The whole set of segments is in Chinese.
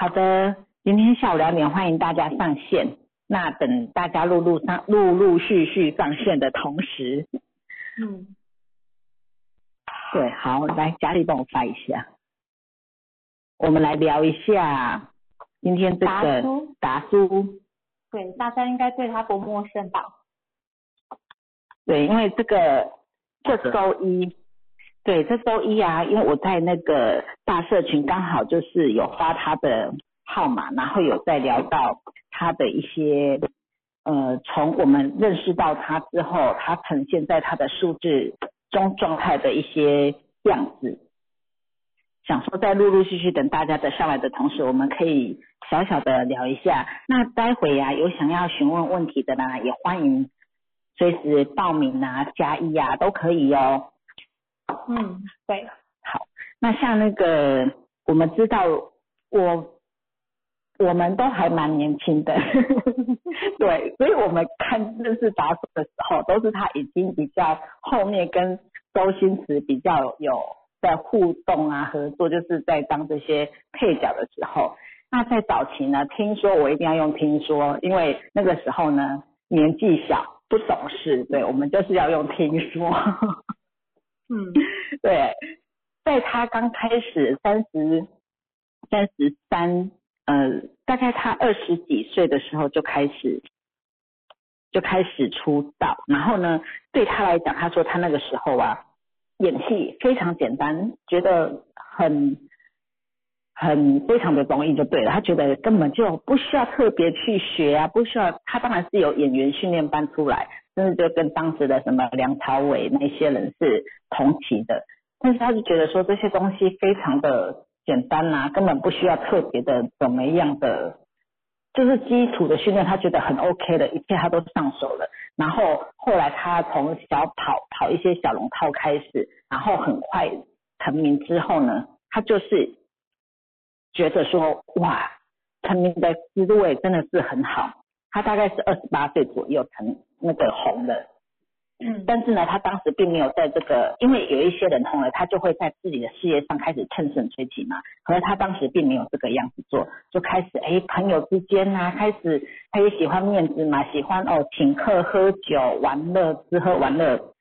好的，今天下午两点欢迎大家上线。那等大家陆陆上陆陆续续上线的同时，嗯，对，好，来佳丽帮我发一下。我们来聊一下今天这个达叔，达叔，对，大家应该对他不陌生吧？对，因为这个这周一，对，这周一啊，因为我在那个大社群刚好就是有发他的号码，然后有在聊到他的一些，呃，从我们认识到他之后，他呈现在他的数字中状态的一些样子。想说在陆陆续续等大家的上来的同时，我们可以小小的聊一下。那待会呀、有想要询问问题的呢，也欢迎随时报名啊、加一啊都可以哦。嗯，对，好那像那个我们知道，我我们都还蛮年轻的，对，所以我们看认识达叔的时候，都是他已经比较后面跟周星驰比较有在互动啊合作，就是在当这些配角的时候。那在早期呢，听说我一定要用听说，因为那个时候呢年纪小不懂事，对我们就是要用听说。嗯。对，在他刚开始三十三十三，呃，大概他二十几岁的时候就开始就开始出道，然后呢，对他来讲，他说他那个时候啊，演戏非常简单，觉得很很非常的容易就对了，他觉得根本就不需要特别去学啊，不需要，他当然是有演员训练班出来，甚至就跟当时的什么梁朝伟那些人是同期的，但是他就觉得说这些东西非常的简单呐、根本不需要特别的怎么样的，就是基础的训练，他觉得很 OK 的，一切他都上手了。然后后来他从小跑跑一些小龙套开始，然后很快成名之后呢，他就是觉得说哇，成名的滋味真的是很好。他大概是二十八岁左右成那个红的，嗯但是呢，他当时并没有在这个，因为有一些人红了，他就会在自己的事业上开始乘胜追击嘛。可是他当时并没有这个样子做，就开始哎朋友之间啊、开始他也喜欢面子嘛，喜欢哦请客喝酒玩乐，吃喝玩乐，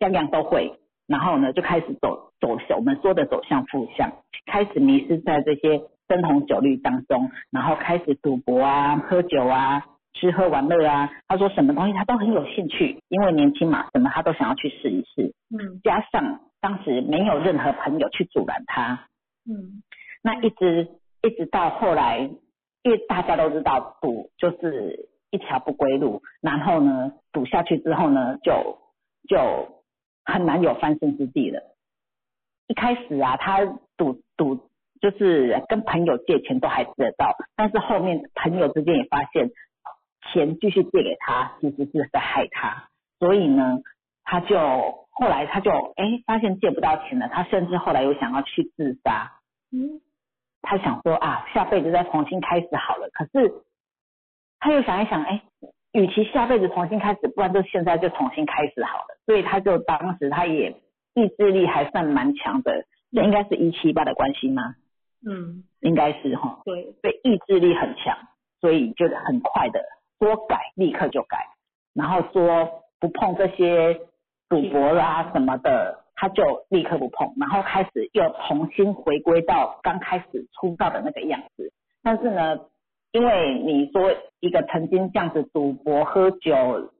样样都会。然后呢，就开始走走向我们说的走向负向，开始迷失在这些灯红酒绿当中，然后开始赌博啊、喝酒啊、吃喝玩乐啊。他说什么东西他都很有兴趣，因为年轻嘛，什么他都想要去试一试。嗯加上当时没有任何朋友去阻拦他，嗯那一直一直到后来，因为大家都知道赌就是一条不归路，然后呢赌下去之后呢，就就很难有翻身之地了。一开始啊，他赌赌就是跟朋友借钱都还借得到，但是后面朋友之间也发现钱继续借给他，其实是在害他，所以呢，他就后来他就哎发现借不到钱了，他甚至后来又想要去自杀。嗯他想说啊，下辈子再重新开始好了。可是他又想一想，哎，与其下辈子重新开始，不然就现在就重新开始好了。所以他就当时他也意志力还算蛮强的，这应该是一七八的关系吗？嗯，应该是哈，对，对，意志力很强，所以就很快的说改立刻就改，然后说不碰这些赌博啦、什么的，他就立刻不碰，然后开始又重新回归到刚开始出道的那个样子。但是呢，因为你说一个曾经这样子赌博喝酒，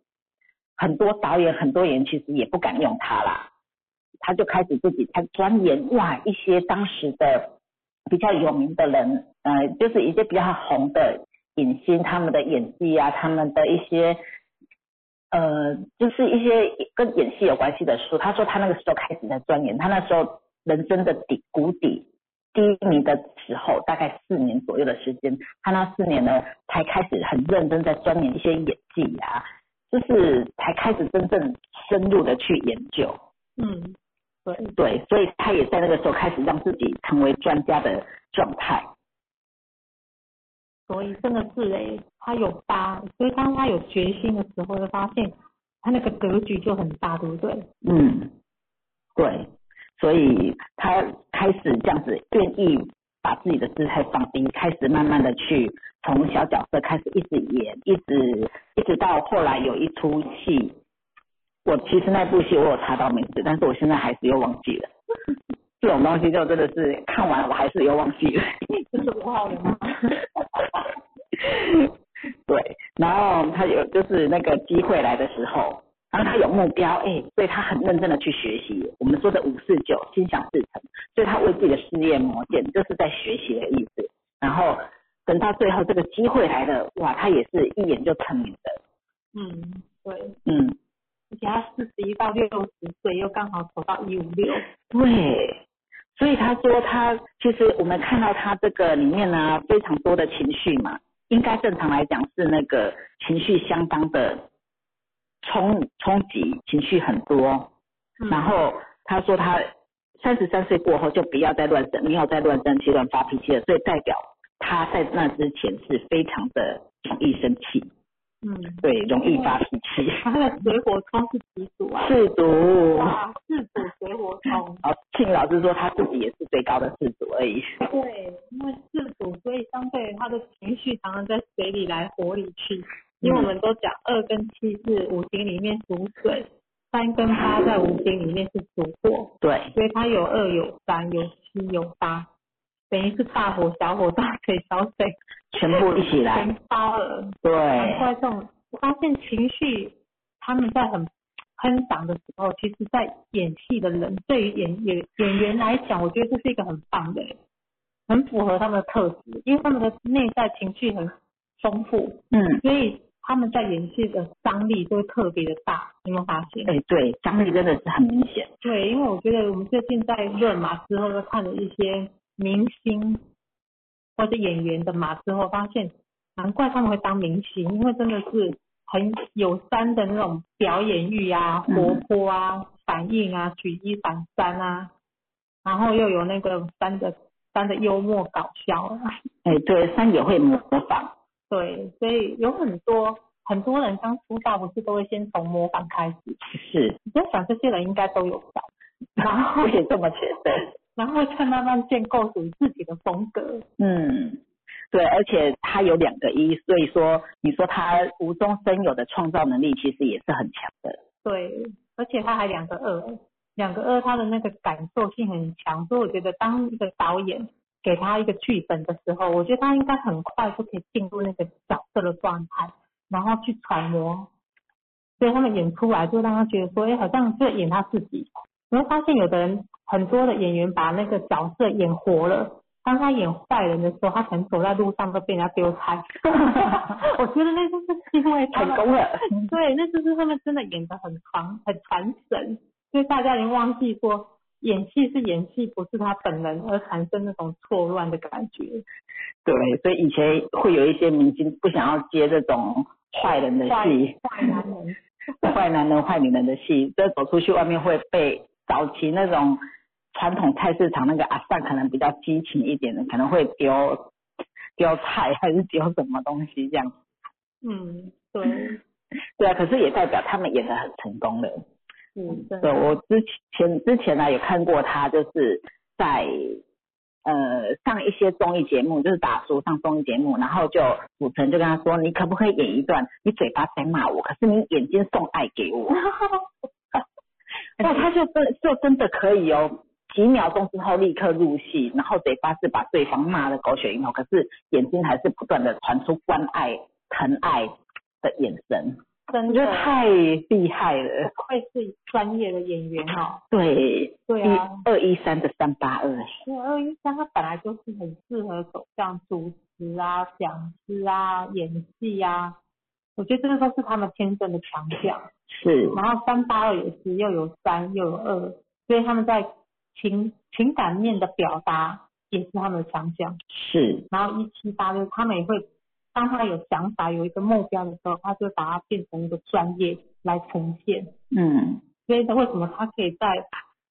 很多导演很多人其实也不敢用他啦，他就开始自己他钻研哇一些当时的比较有名的人，呃，就是一些比较红的影星，他们的演技啊，他们的一些呃，就是一些跟演戏有关系的书。他说他那个时候开始在钻研，他那时候人生的底谷底低迷的时候，大概四年左右的时间，他那四年呢才开始很认真在钻研一些演技啊，就是才开始真正深入的去研究。嗯对，对，所以他也在那个时候开始让自己成为专家的状态。所以真的是诶，他有大，所以当他有决心的时候，就发现他那个格局就很大，对不对？嗯，对，所以他开始这样子愿意把自己的姿态放低，开始慢慢的去从小角色开始一直演，一直一直到后来有一出戏，我其实那部戏我有查到名字，但是我现在还是又忘记了。这种东西就真的是看完我还是又忘记了。这是五号人吗？对，然后他有就是那个机会来的时候，然后他有目标，哎，所以他很认真的去学习。我们说的五四九，心想事成，所以他为自己的事业磨剑，就是在学习的意思。然后等到最后这个机会来了，哇，他也是一眼就成名的。嗯，对，嗯，而且他四十一到六十岁，又刚好走到一五六。对，所以他说他其实我们看到他这个里面呢，非常多的情绪嘛，应该正常来讲是那个情绪相当的冲冲击，情绪很多。嗯然后他说他三十三岁过后就不要再乱生，没有再乱生气、乱发脾气了，所以代表他在那之前是非常的容易生气，嗯，对，容易发脾气。他的水火冲是几组啊？四组，哇，四组水火冲。哦，庆老师说他自己也是最高的四组而已。对，因为四组，所以相对他的情绪常常在水里来，火里去。因为我们都讲二跟七是五行里面属水，三跟八在五行里面是属火，对，所以它有二有三有七有八，等于是大火小火大水小水 全部一起来。全包了。难对，怪这种，我发现情绪他们在很喷涨的时候，其实在演戏的人对于演演演员来讲，我觉得这是一个很棒的，很符合他们的特质，因为他们的内在情绪很丰富，嗯，所以他们在演戏的张力都特别的大，你有没有发现？哎，对，张力真的是很明显。对，因为我觉得我们最近在热嘛之后，又看了一些明星或者演员的马之后，发现难怪他们会当明星，因为真的是很有山的那种表演欲啊、嗯。活泼啊、反应啊、举一反三啊，然后又有那个山的山的幽默搞笑啊，哎，对，三也会模仿。对，所以有很多很多人刚出道不是都会先从模仿开始，是，我在想这些人应该都有吧，然后也这么觉得。然后再慢慢建构属于自己的风格。嗯，对，而且他有两个一，所以说你说他无中生有的创造能力，其实也是很强的。对，而且他还两个二，两个二他的那个感受性很强，所以我觉得当一个导演给他一个剧本的时候，我觉得他应该很快就可以进入那个角色的状态，然后去揣摩，所以他们演出来就让他觉得说，哎，好像在演他自己。你会发现有的人很多的演员把那个角色演活了。当他演坏人的时候，他可能走在路上都被人家丢菜。我觉得那就是因为成功了。对，那就是他们真的演得很传很传神，所以大家已经忘记说演戏是演戏，不是他本人，而产生那种错乱的感觉。对，所以以前会有一些明星不想要接这种坏人的坏戏，坏男人，坏男人、坏女人的戏，这走出去外面会被早期那种传统菜市场那个阿善可能比较激情一点的，可能会丢丢菜还是丢什么东西这样。嗯，对，对啊，可是也代表他们演的很成功了。是真对，我之前之前呢有看过他，就是在呃上一些综艺节目，就是打书上综艺节目，然后就主持人就跟他说，你可不可以演一段，你嘴巴在骂我，可是你眼睛送爱给我。哇，他就真就真的可以哦，几秒钟之后立刻入戏，然后嘴巴是把对方骂的狗血淋头，可是眼睛还是不断的传出关爱、疼爱的眼神，真的我觉得太厉害了。会是专业的演员哦。对，对啊，一二一三的三八二，因为二一三他本来就是很适合走向主持啊、讲师啊、演戏啊，我觉得这个都是他们天生的强项。是然后三八二也是又有三又有二，所以他们在情情感面的表达也是他们的强项。是，然后一七八就是他们也会，当他有想法有一个目标的时候，他就把它变成一个专业来呈现。嗯，所以为什么他可以在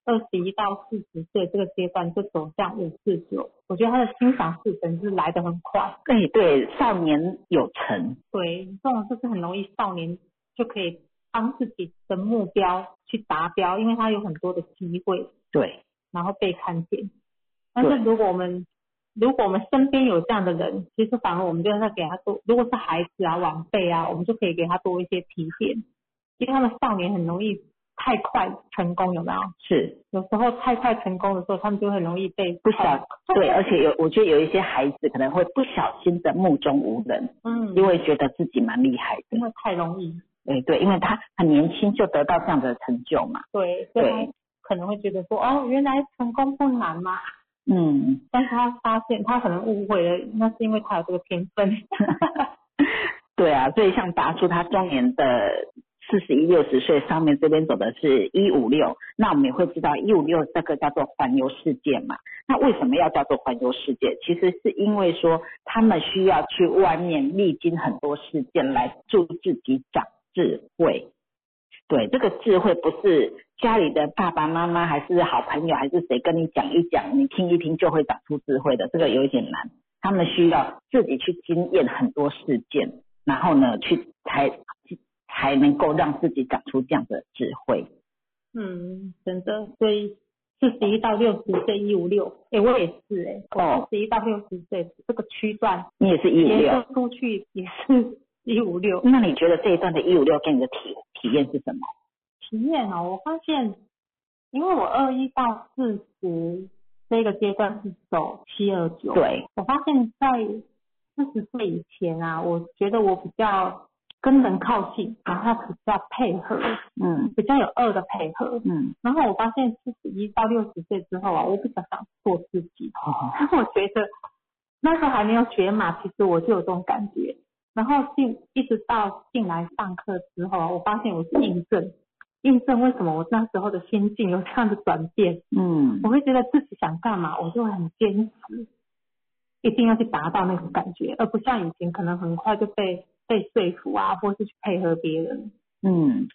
二十一到四十岁这个阶段就走向五四九？我觉得他的心想事成是来得很快。对对，少年有成，对，这种就是很容易少年就可以帮自己的目标去达标，因为他有很多的机会，对，然后被看见。但是如果我们如果我们身边有这样的人，其实反而我们就要给他多，如果是孩子啊、晚辈啊，我们就可以给他多一些提点，因为他们少年很容易太快成功，有没有？是有时候太快成功的时候，他们就很容易被不小对，而且有我觉得有一些孩子可能会不小心的目中无人，嗯，因为觉得自己蛮厉害的因。为太容易，对对，因为他很年轻就得到这样的成就嘛。对，对可能会觉得说，哦，原来成功不难嘛。嗯，但是他发现他可能误会了，那是因为他有这个天分。对啊，所以像达叔他中年的四十一六十岁，上面这边走的是一五六，那我们也会知道一五六这个叫做环游世界嘛。那为什么要叫做环游世界？其实是因为说他们需要去外面历经很多事件来助自己长智慧。对，这个智慧不是家里的爸爸妈妈还是好朋友还是谁跟你讲一讲，你听一听就会长出智慧的，这个有一点难。他们需要自己去经验很多事件，然后呢，去才才能够让自己长出这样的智慧。嗯，真的，所以四十一到六十岁一五六，哎，我也是哎、哦四十一到六十岁这个区段，你也是一五结六，合出去也是一五六。那你觉得这一段的一五六给你的体体验是什么？体验哦，我发现，因为我二一到四十这个阶段是走七二九，对，我发现在四十岁以前啊，我觉得我比较跟人靠近，然后比较配合，嗯比较有二的配合。嗯，然后我发现四十一到六十岁之后啊，我比较想做自己。哦但是我觉得那时候还没有学马，其实我就有这种感觉。然后进一直到进来上课之后啊，我发现我是印证，印证为什么我那时候的心境有这样的转变。嗯我会觉得自己想干嘛，我就会很坚持，一定要去达到那种感觉，而不像以前可能很快就被被说服啊，或是去配合别人。嗯，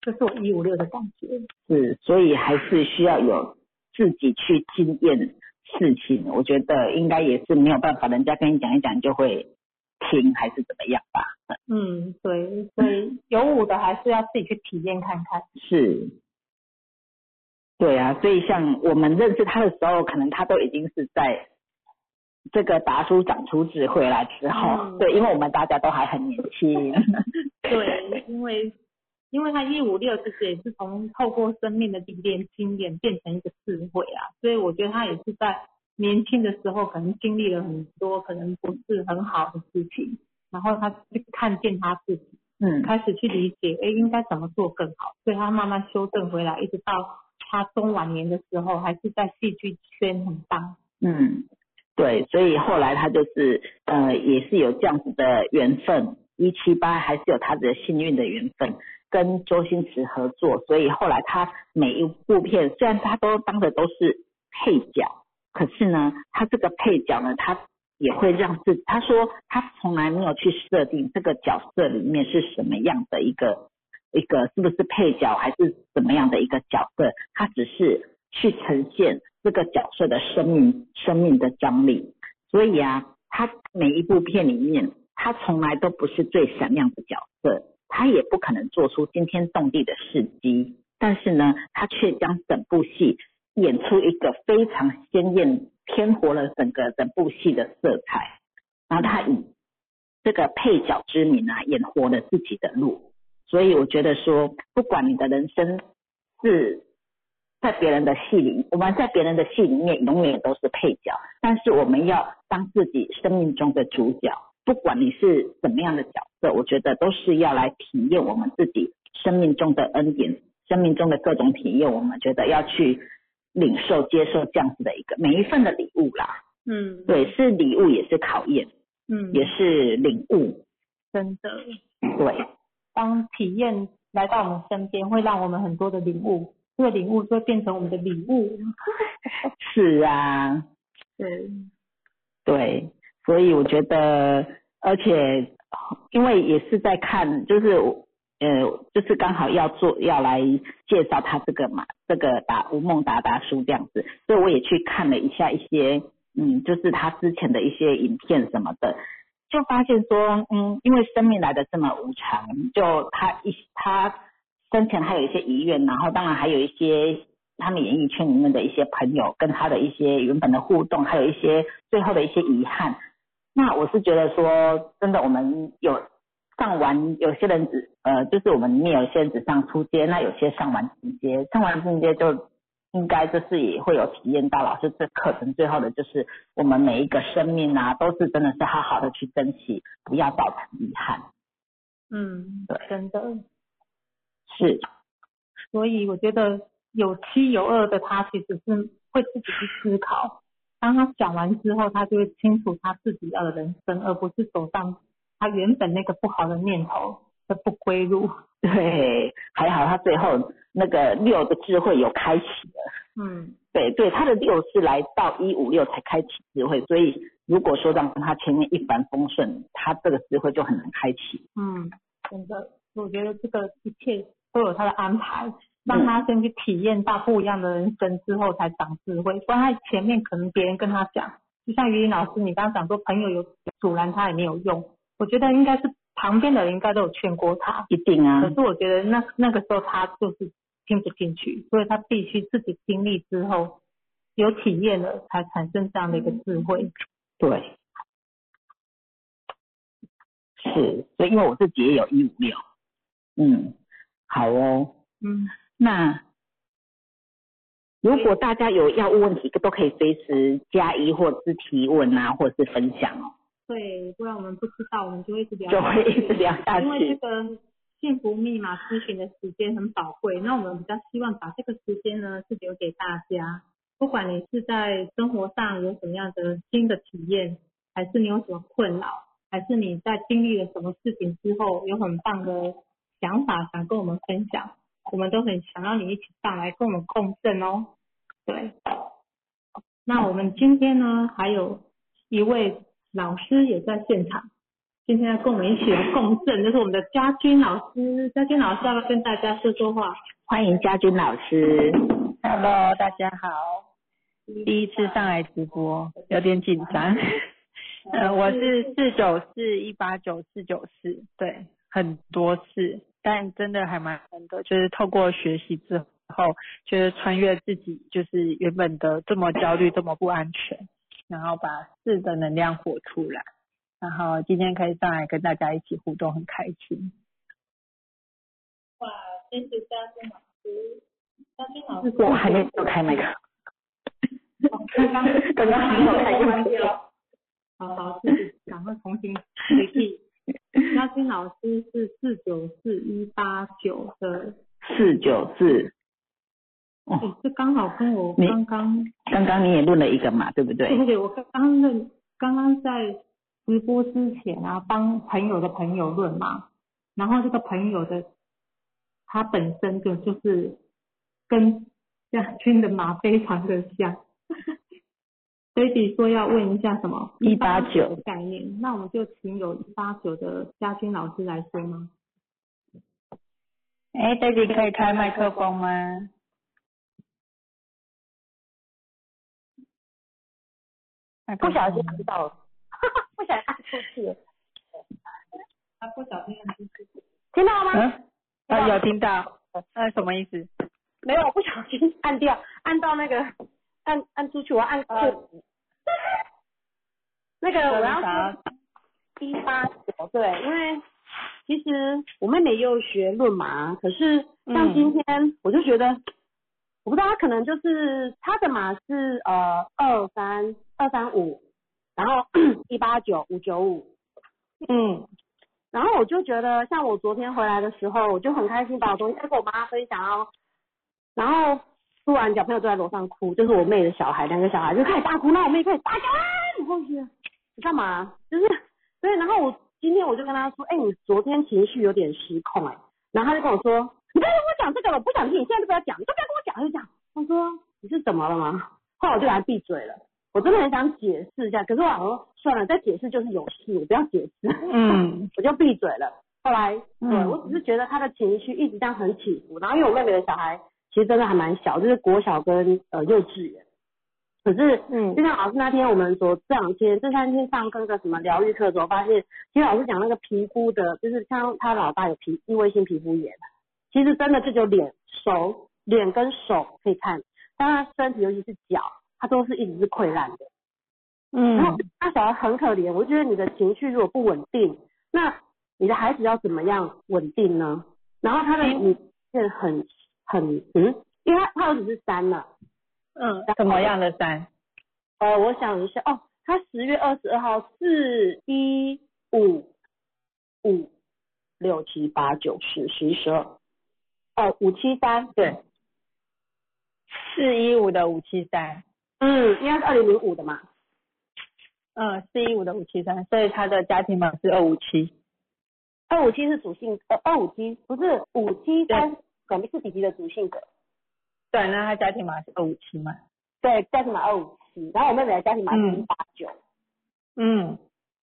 这是我一五六的感觉。是，所以还是需要有自己去经验事情。我觉得应该也是没有办法，人家跟你讲一讲就会听，还是怎么样吧？嗯，对，所以有舞的还是要自己去体验看看。是，对啊，所以像我们认识他的时候，可能他都已经是在这个达叔长出智慧来之后，嗯。对，因为我们大家都还很年轻，对，因为因为他一五六其实也是从透过生命的历练经验变成一个智慧啊，所以我觉得他也是在年轻的时候可能经历了很多可能不是很好的事情，然后他去看见他自己，嗯。开始去理解，哎，应该怎么做更好，所以他慢慢修正回来，一直到他中晚年的时候，还是在戏剧圈很棒。嗯，对，所以后来他就是呃，也是有这样子的缘分，一七八还是有他的幸运的缘分，跟周星驰合作，所以后来他每一部片虽然他都当的都是配角，可是呢，他这个配角呢，他也会让自他说他从来没有去设定这个角色里面是什么样的一个一个是不是配角还是怎么样的一个角色，他只是去呈现这个角色的生命生命的张力。所以啊，他每一部片里面，他从来都不是最闪亮的角色，他也不可能做出惊天动地的事迹，但是呢，他却将整部戏演出一个非常鲜艳、添活了整个整部戏的色彩。然后他以这个配角之名啊，演活了自己的路。所以我觉得说，不管你的人生是在别人的戏里，我们在别人的戏里面永远都是配角，但是我们要当自己生命中的主角。不管你是怎么样的角色，我觉得都是要来体验我们自己生命中的恩典，生命中的各种体验。我们觉得要去领受、接受这样子的一个每一份的礼物啦。嗯，对，是礼物，也是考验，嗯，也是领悟。真的。对，当体验来到我们身边，会让我们很多的领悟，这个领悟就会变成我们的礼物。是啊，对，对，所以我觉得，而且因为也是在看，就是呃，就是刚好要做要来介绍他这个嘛，这个达吴孟达达书这样子，所以我也去看了一下一些，嗯，就是他之前的一些影片什么的，就发现说，嗯，因为生命来的这么无常，就他一他生前还有一些遗愿，然后当然还有一些他们演艺圈里面的一些朋友跟他的一些原本的互动，还有一些最后的一些遗憾。那我是觉得说，真的我们有上完，有些人只呃，就是我们里面有些人只上初阶，那有些上完进阶，上完进阶就应该就是也会有体验到老师这课程最后的就是我们每一个生命啊，都是真的是好好的去珍惜，不要造成遗憾。嗯，对，真的。是，所以我觉得有七有二的他其实是会自己去思考，当他讲完之后，他就会清楚他自己要的人生，而不是走上他原本那个不好的念头的不归路。对，还好他最后那个六的智慧有开启了。嗯，对对，他的六是来到一五六才开启智慧，所以如果说让他前面一帆风顺，他这个智慧就很难开启。嗯，真的，我觉得这个一切都有他的安排，让他先去体验到不一样的人生之后才长智慧。不然他前面可能别人跟他讲，就像于林老师你刚刚讲说朋友有阻拦他也没有用，我觉得应该是旁边的人应该都有劝过他，一定啊可，是我觉得那那个时候他就是听不进去，所以他必须自己经历之后有体验了，才产生这样的一个智慧。对，是，所以因为我自己也有一五六，嗯，好哦，嗯，那如果大家有药物问题，都可以随时加一或是提问啊，或者是分享哦，对，不然我们不知道，我们就会一直聊就会一直聊下去。因为这。个幸福密码咨询的时间很宝贵，那我们比较希望把这个时间呢是留给大家，不管你是在生活上有什么样的新的体验，还是你有什么困扰，还是你在经历了什么事情之后有很棒的想法想跟我们分享，我们都很想让你一起上来跟我们共振哦。对，那我们今天呢还有一位老师也在现场。今天要跟我们一起来共振，就是我们的家军老师。家军老师要不要跟大家说说话？欢迎家军老师，Hello，大家好，第一次上来直播，有点紧张。呃，我是四九四一八九四九四，对，很多次，但真的还蛮难的，就是透过学习之后，就是穿越自己，就是原本的这么焦虑、这么不安全，然后把四的能量活出来。然后今天可以上来跟大家一起互动，很开心。哇，谢谢家军老师。家军老师，我还没有开那个，刚刚 刚刚还没有开麦克。好好，自己赶快重新 repeat。家军老师是四九四一八九的，四九四，哦这刚好跟我刚刚刚刚你也论了一个嘛，对不对？对不对？我刚刚论，刚刚在直播之前啊，帮朋友的朋友论嘛，然后这个朋友的他本身就就是跟亚军的马非常的像。Baby 说要问一下什么一八九的概念，那我们就请有一八九的家军老师来说吗？哎，baby 可以开麦克风吗？不小心风按到了，不小心按出去了，他不小心按出去。听到吗？嗯，啊，有听到，呃，什么意思？没有，不小心按掉，按到那个按按出去，我按呃错。那个我要啥说一八九，对，因为其实我妹妹也有学论麻，可是像今天我就觉得，我不知道她可能就是她的码是呃二三二三五，然后 一八九五九五，嗯，然后我就觉得，像我昨天回来的时候，我就很开心把我东西跟我妈分享哦，然后突然小朋友都在楼上哭，就是我妹的小孩，两个小孩就开始大哭，那我妹开始大叫啊，然后我觉得你干嘛？就是对，然后我今天我就跟她说，哎、你昨天情绪有点失控哎、然后她就跟我说，你不要跟我讲这个了，我不想听，你现在就不要讲，你都不要跟我讲，她就讲，我说你是怎么了吗？后来我就给她闭嘴了。我真的很想解释一下，可是我想说算了，再解释就是有事，我不要解释。嗯，我就闭嘴了。后来，对、嗯我只是觉得他的情绪一直这样很起伏，然后因为我妹妹的小孩其实真的还蛮小，就是国小跟呃幼稚园。可是，嗯就像老师那天我们所这两天这三天上课那个什么疗愈课的时候，发现其实老师讲那个皮肤的，就是像他老大有皮异位性皮肤炎，其实真的这就脸手脸跟手可以看，但他身体尤其是脚，他都是一直是溃烂的。嗯然后嗯那小孩很可怜，我觉得你的情绪如果不稳定，那你的孩子要怎么样稳定呢？然后他的嗯你是很很嗯，因为他他儿子是三了、嗯，什么样的山？呃，我想一下哦，他十月二十二号四一五五六七八九十十一十二，哦五七三对，四一五的五七三，嗯，应该是二零零五的嘛，嗯，四一五的五七三，所以他的家庭码是二五七。二五七是主性呃二五七不是五七三，肯定是弟弟的主性格。对，那他家庭码是二五七嘛？对，家庭码二五七，然后我妹妹的家庭码是一嗯八九，嗯，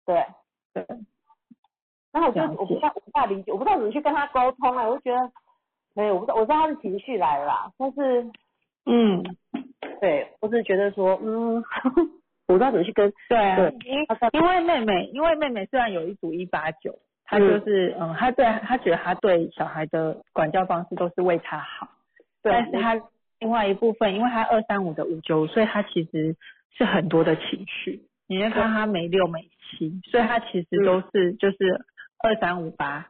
对。对，然后我就我不知道我不大理解，我不知道怎么去跟他沟通啊，我就觉得，没有，我不知道我知道他的情绪来了啦，但是嗯，对，我只是觉得说，嗯，我不知道怎么去跟，对啊，对因因为妹妹，因为妹妹虽然有一组一八九，她就是嗯，他对他觉得他对小孩的管教方式都是为他好，但是他另外一部分，因为他二三五的五九，所以他其实是很多的情绪。你会看他没六没七，所以他其实都是就是二三五八，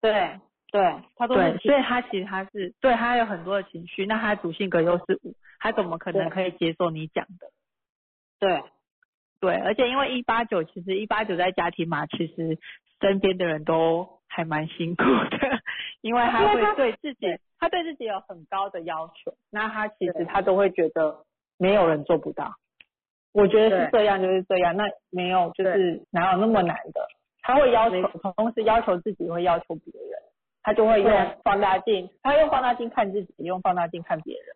对对，他都。对，所以他其实他是对他有很多的情绪，那他主性格又是五，他怎么可能可以接受你讲的？对。对，而且因为一八九，其实一八九在家庭嘛，其实身边的人都还蛮辛苦的，因为他会对自己，他对自己有很高的要求，那他其实他都会觉得没有人做不到。我觉得是这样就是这样，那没有就是哪有那么难的？他会要求，同时要求自己，会要求别人，他就会用放大镜，他用放大镜看自己，用放大镜看别人。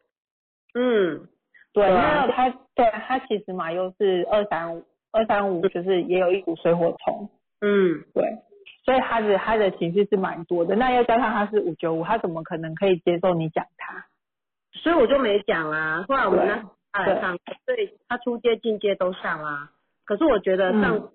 嗯，对，那他对他其实嘛又是二三五，二三五就是也有一股水火冲，嗯，对，所以他的他的情绪是蛮多的。那又加上他是五九五，他怎么可能可以接受你讲他？所以我就没讲啊，后来我们对那他来上，所以他出阶进阶都上啊，可是我觉得上，嗯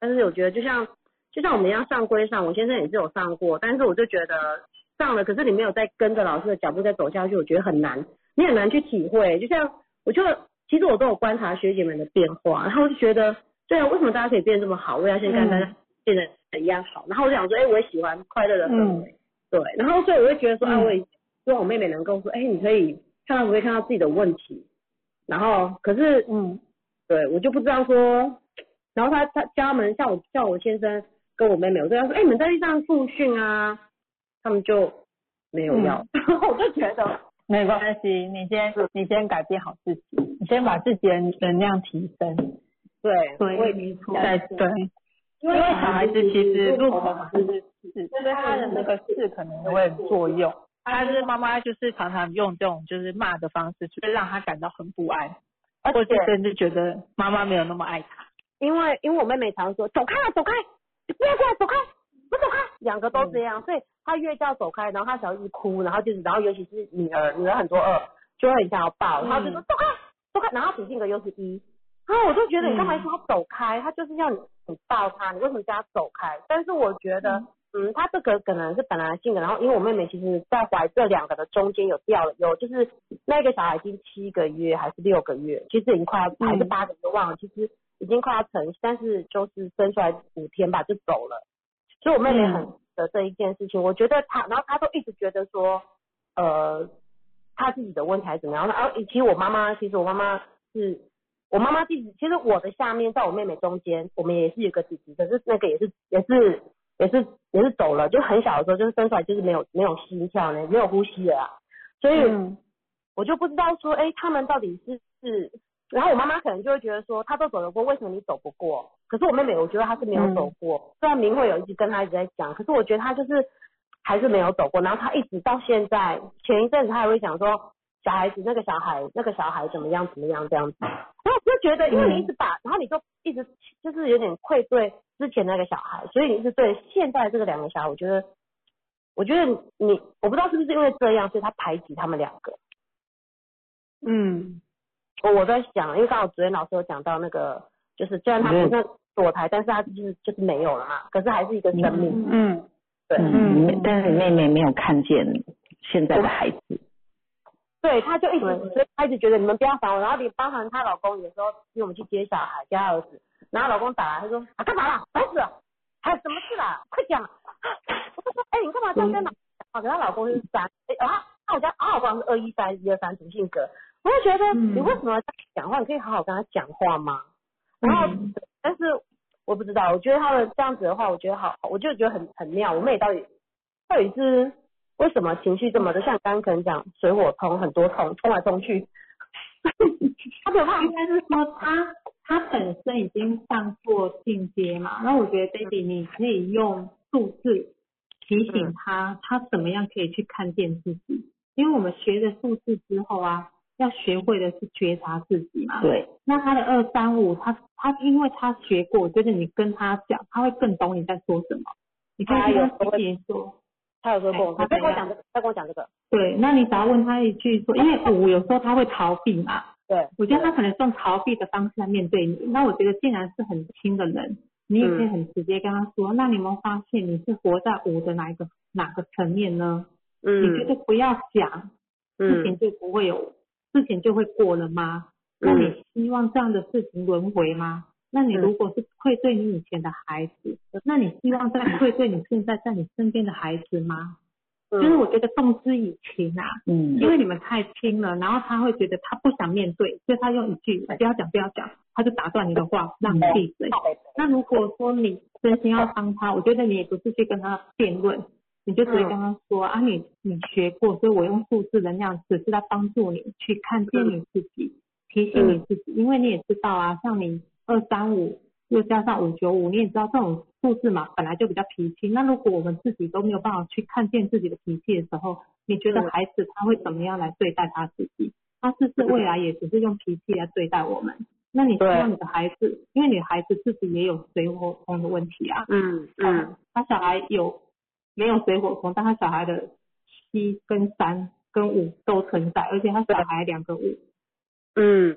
但是我觉得就像就像我们一样上归上，我先生也是有上过，但是我就觉得上了，可是你没有再跟着老师的脚步再走下去，我觉得很难，你很难去体会。就像我就其实我都有观察学姐们的变化，然后就觉得，对啊，为什么大家可以变这么好？我也要先跟大家变得一样好。然后我就想说，哎，我也喜欢快乐的氛围，对。然后所以我会觉得说，啊，嗯。我也希望我妹妹能够说，哎，你可以看到不会看到自己的问题，然后可是嗯。对我就不知道说，然后他他教他们像我像我先生跟我妹妹，我对他说，哎，你们在地上复训啊，他们就没有要，我就觉得，没关系，你先你先改变好自己，你先把自己的能量提升。对，对我也没错再对，因为小孩子其实入口嘛就是是，所以他的那个是可能会有作用。他是妈妈就是常常用这种就是骂的方式，就会让他感到很不安，或而且是甚至觉得妈妈没有那么爱他。因为因为我妹妹常说走开啊走开，不要过来走开，不走开，两个都这样，所以她越叫走开，然后她小孩一直哭，然后就是然后尤其是女儿，女儿很多二，就会很想要抱，然后就说走开走开，然后主性格又是一，然后我就觉得你干嘛说他走开，他就是要你你抱他，你为什么叫他走开？但是我觉得。嗯，他这个可能是本来的性格，然后因为我妹妹其实在怀这两个的中间有掉了，有就是那个小孩已经七个月还是六个月，其实已经快要还是八个月忘了，其实已经快要成，但是就是生出来五天吧就走了，所以我妹妹很的这一件事情，我觉得她，然后她都一直觉得说，呃，她自己的问题还是怎么样，然后以及我妈妈，其实我妈妈是。我妈妈弟弟，其实我的下面在我妹妹中间，我们也是有个弟弟，可是那个也是也是也是也是走了，就很小的时候就是生出来就是没有没有心跳呢，没有呼吸了啊，所以嗯。我就不知道说，哎，他们到底是是，然后我妈妈可能就会觉得说，他都走得过，为什么你走不过？可是我妹妹，我觉得她是没有走过，虽然明慧有一直跟她一直在讲，可是我觉得她就是还是没有走过，然后她一直到现在，前一阵子她还会讲说，小孩子那个小孩那个小孩怎么样怎么样这样子，然后我就觉得，因为你一直把，然后你就一直就是有点愧对之前那个小孩，所以你是对现在这个两个小孩，我觉得，我觉得你，我不知道是不是因为这样，所以他排挤他们两个。嗯。我我在想，因为刚好昨天老师有讲到那个，就是虽然他不是躲台，但是他就是就是没有了嘛，可是还是一个生命。嗯。对，嗯，但是你妹妹没有看见现在的孩子，对，她就一直，所以她一直觉得你们不要烦我，然后连包含她老公有时候因为我们去接小孩，接她儿子，然后老公打来，他说啊干嘛啦，烦死了，还有什么事啦，快讲，我就说哎、你干嘛这样跟老公讲话？可她老公是三，哎、啊，那我家二老公是二一三一二三主性格，我就觉得嗯你为什么要讲话？你可以好好跟他讲话吗？然后，嗯但是我不知道，我觉得他们这样子的话，我觉得好，我就觉得很很妙。我妹到底到底是为什么情绪这么的，像刚刚可能讲水火通，很多通，冲来冲去，他的话应该是说他他本身已经上过进阶嘛，那我觉得 baby 你可以用数字提醒他，他怎么样可以去看见自己，因为我们学了数字之后啊，要学会的是觉察自己嘛。对，那他的二三五，他他因为他学过，我觉得你跟他讲，他会更懂你在说什么。你可以跟他提醒说，他有说过，哎你再跟我讲这个，再跟我讲这个，对，那你只要问他一句说，因为五有时候他会逃避嘛，对，我觉得他可能是用逃避的方式来面对你。那我觉得既然是很亲的人，你也可以很直接跟他说，那你有没有发现你是活在五的哪一个哪个层面呢？嗯你觉嗯得不要想，事情嗯就不会有，事情就会过了吗？那嗯你希望这样的事情轮回吗？那你如果是愧对你以前的孩子，那你希望再愧对你现在在你身边的孩子吗？就是我觉得动之以情啊，嗯因为你们太亲了，然后他会觉得他不想面对，所以他用一句不要讲不要讲，他就打断你的话，让你闭嘴。那如果说你真心要帮他，我觉得你也不是去跟他辩论，你就直接跟他说、啊，你你学过，所以我用数字能量只是在帮助你去看见你自己，提醒你自己，因为你也知道啊，像你二三五又加上五九五，你也知道这种数字嘛，本来就比较脾气。那如果我们自己都没有办法去看见自己的脾气的时候，你觉得孩子他会怎么样来对待他自己？他是不是未来也只是用脾气来对待我们？那你希望你的孩子，因为你孩子自己也有水火风的问题啊，嗯嗯。他小孩有没有水火风，但他小孩的七跟三跟五都存在，而且他小孩两个五，嗯，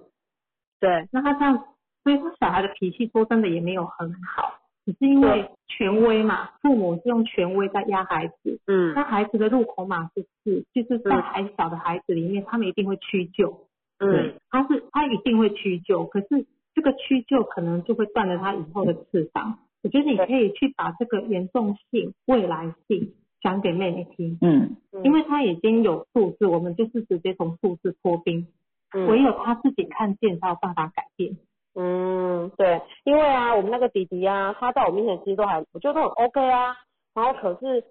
对，那他这样，所以他小孩的脾气说真的也没有很好，只是因为权威嘛，父母是用权威在压孩子，嗯。那孩子的入口码是四，就是在还小的孩子里面，他们一定会屈就，嗯。他是他一定会屈就，可是这个屈就可能就会断了他以后的翅膀。我觉得你可以去把这个严重性、未来性讲给妹妹听，嗯。因为他已经有数字，我们就是直接从数字破冰，嗯。唯有他自己看见才有办法改变。嗯，对，因为啊，我们那个弟弟啊，他在我面前其实都还，我觉得都很 OK 啊。然后可是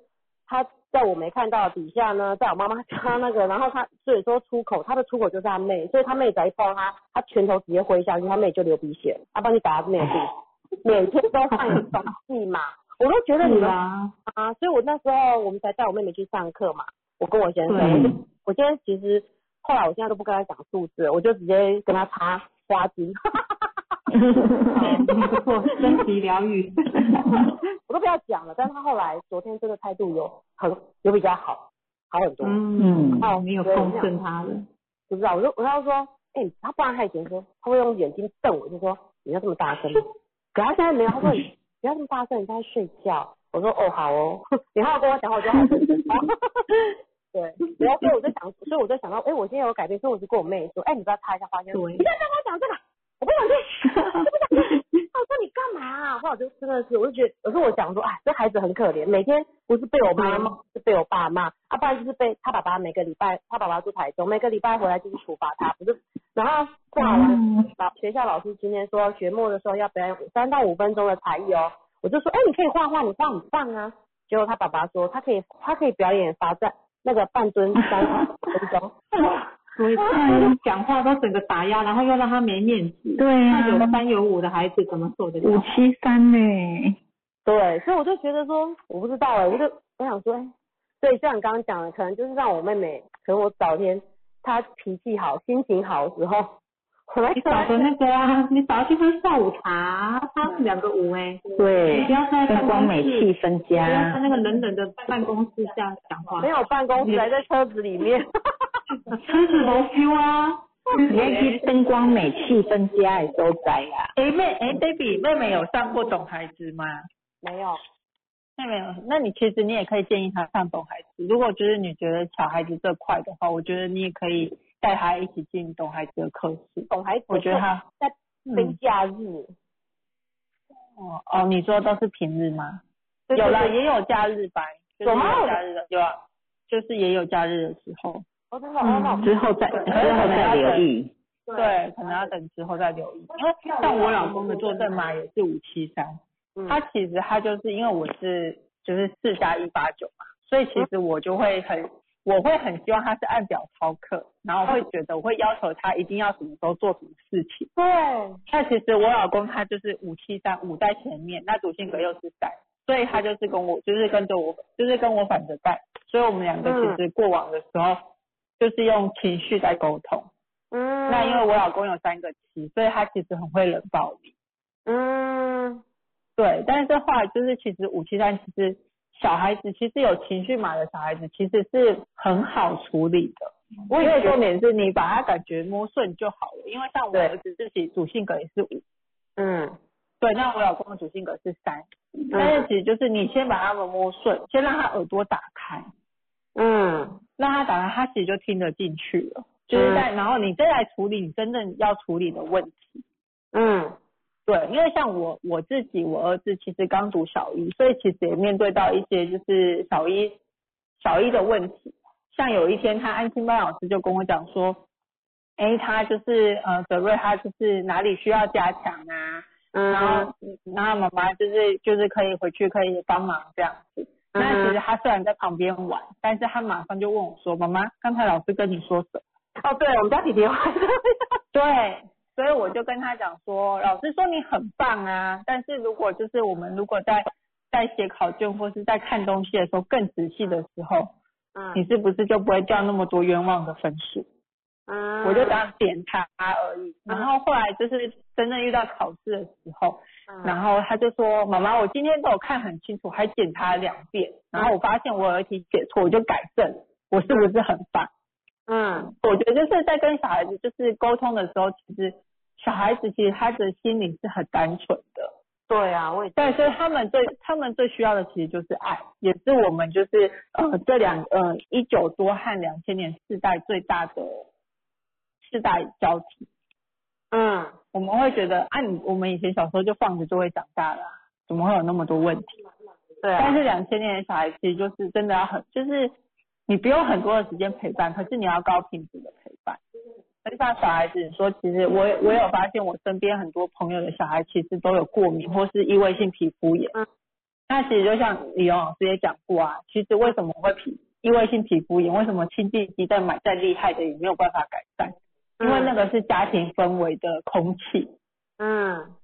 他在我没看到底下呢，在我妈妈他 那个，然后他所以说出口，他的出口就是他妹，所以他妹只要一碰他，他拳头直接挥下去，他妹就流鼻血，他帮你打他妹的肚子，每天都上一种戏嘛，我都觉得你们啊，啊，所以我那时候我们才带我妹妹去上课嘛，我跟我先生，我今天其实后来我现在都不跟他讲数字，我就直接跟他插花精，嗯不错，升级疗愈。我都不要讲了。但是他后来昨天真的态度有很有比较好，好很多。嗯，嗯哦，你有奉顺他了。不知道，我就我要说，哎、他不然他以前说他会用眼睛瞪我，就说你要这么大声？可他现在没有，他说你不要这么大声，你在睡觉。我说哦好哦，你好好跟我讲话，我就好。对，然后所以我就想，所以我就想到，哎、我今天有改变，所以我就跟我妹说，哎、你不要插一下花间，对你不要跟我讲这个，我不想听，我不想听。他说你干嘛、啊？后来我就真的是，我就觉得，有时候我想说，哎，这孩子很可怜，每天不是被我妈骂，是被我爸骂，啊，不然就是被他爸爸每个礼拜，他爸爸住台中，每个礼拜回来就是处罚他，不是，然后挂完嗯老学校老师今天说学末的时候要表演三到五分钟的才艺哦，我就说，哎，你可以画画，你画很棒啊。结果他爸爸说，他可以，他可以表演罚站那个半蹲三分钟。所以他讲话都整个打压，然后又让他没面子。对那有啊，三有五的孩子怎么受得五？七三呢？对，所以我就觉得说，我不知道哎、我就我想说，哎，对，像你刚刚讲的，可能就是让我妹妹，可能我早天她脾气好、心情好的时候，我来你找的那个啊，你找他去喝下午茶，他们两个五哎、你对不，要在光美公室，气氛不要在，那个冷冷的办公室这样讲话没。有办公室，还在车子里面。车子都修啊。你要去灯光美气氛佳的所在啊。哎妹哎 baby 妹妹有上过懂孩子吗？没有，那没有，那你其实你也可以建议她上懂孩子。如果就是你觉得小孩子这块的话，我觉得你也可以带她一起进懂孩子的课室。懂孩子我觉得他在非嗯假日，哦哦，你说都是平日吗？对有啦，对对也有假日班，就是有吗有假日的，有啊，就是也有假日的时候。之后再之后再留意。对，可能要等之后再留意，因为像我老公的坐正码也是五七三，嗯。他其实他就是因为我是就是四加一八九嘛，所以其实我就会很我会很希望他是按表操课，然后会觉得我会要求他一定要什么时候做什么事情。对，那其实我老公他就是五七三五在前面，那主性格又是三，所以他就是跟我就是跟着我就是跟我反着带，所以我们两个嗯。其实过往的时候就是用情绪在沟通。嗯，那因为我老公有三个七，所以他其实很会冷暴力。嗯对，但是后来就是其实五七三其实小孩子其实有情绪码的小孩子其实是很好处理的。我因为也觉得，重点是你把他感觉摸顺就好了。因为像我对儿子自己主性格也是五，嗯对，那我老公的主性格是三，但是其实就是你先把他们摸顺，先让他耳朵打开，嗯让他打开，他其实就听得进去了。就是在，然后你再来处理你真正要处理的问题。嗯对，因为像我我自己，我儿子其实刚读小一，所以其实也面对到一些就是小一小一的问题。像有一天，他安心班老师就跟我讲说，哎，他就是呃，泽瑞他就是哪里需要加强啊，嗯，然后然后妈妈就是就是可以回去可以帮忙这样子。那其实他虽然在旁边玩，但是他马上就问我说，妈妈，刚才老师跟你说什么？哦，对，我们家弟弟玩，对，所以我就跟他讲说，老师说你很棒啊，但是如果就是我们如果在在写考卷或是在看东西的时候更仔细的时候，嗯你是不是就不会掉那么多冤枉的分数？嗯，我就这样点他而已。然后后来就是真正遇到考试的时候，嗯，然后他就说，妈妈，我今天都有看很清楚，还检查了两遍，然后我发现我有一题写错，我就改正，我是不是很棒？嗯。我觉得就是在跟小孩子就是沟通的时候，其实小孩子其实他的心灵是很单纯的，对啊，我也对，所以他们最他们最需要的其实就是爱，也是我们就是呃这两呃一九多和两千年世代最大的世代交替。嗯我们会觉得啊，你我们以前小时候就放着就会长大了啊，怎么会有那么多问题？对啊，但是两千年的小孩其实就是真的要很，就是你不用很多的时间陪伴，可是你要高品质的陪伴。就像小孩子你说，其实我也我有发现，我身边很多朋友的小孩其实都有过敏或是异位性皮肤炎。嗯。那其实就像李勇老师也讲过啊，其实为什么会皮异位性皮肤炎？为什么清净剂再买再厉害的也没有办法改善？因为那个是家庭氛围的空气。嗯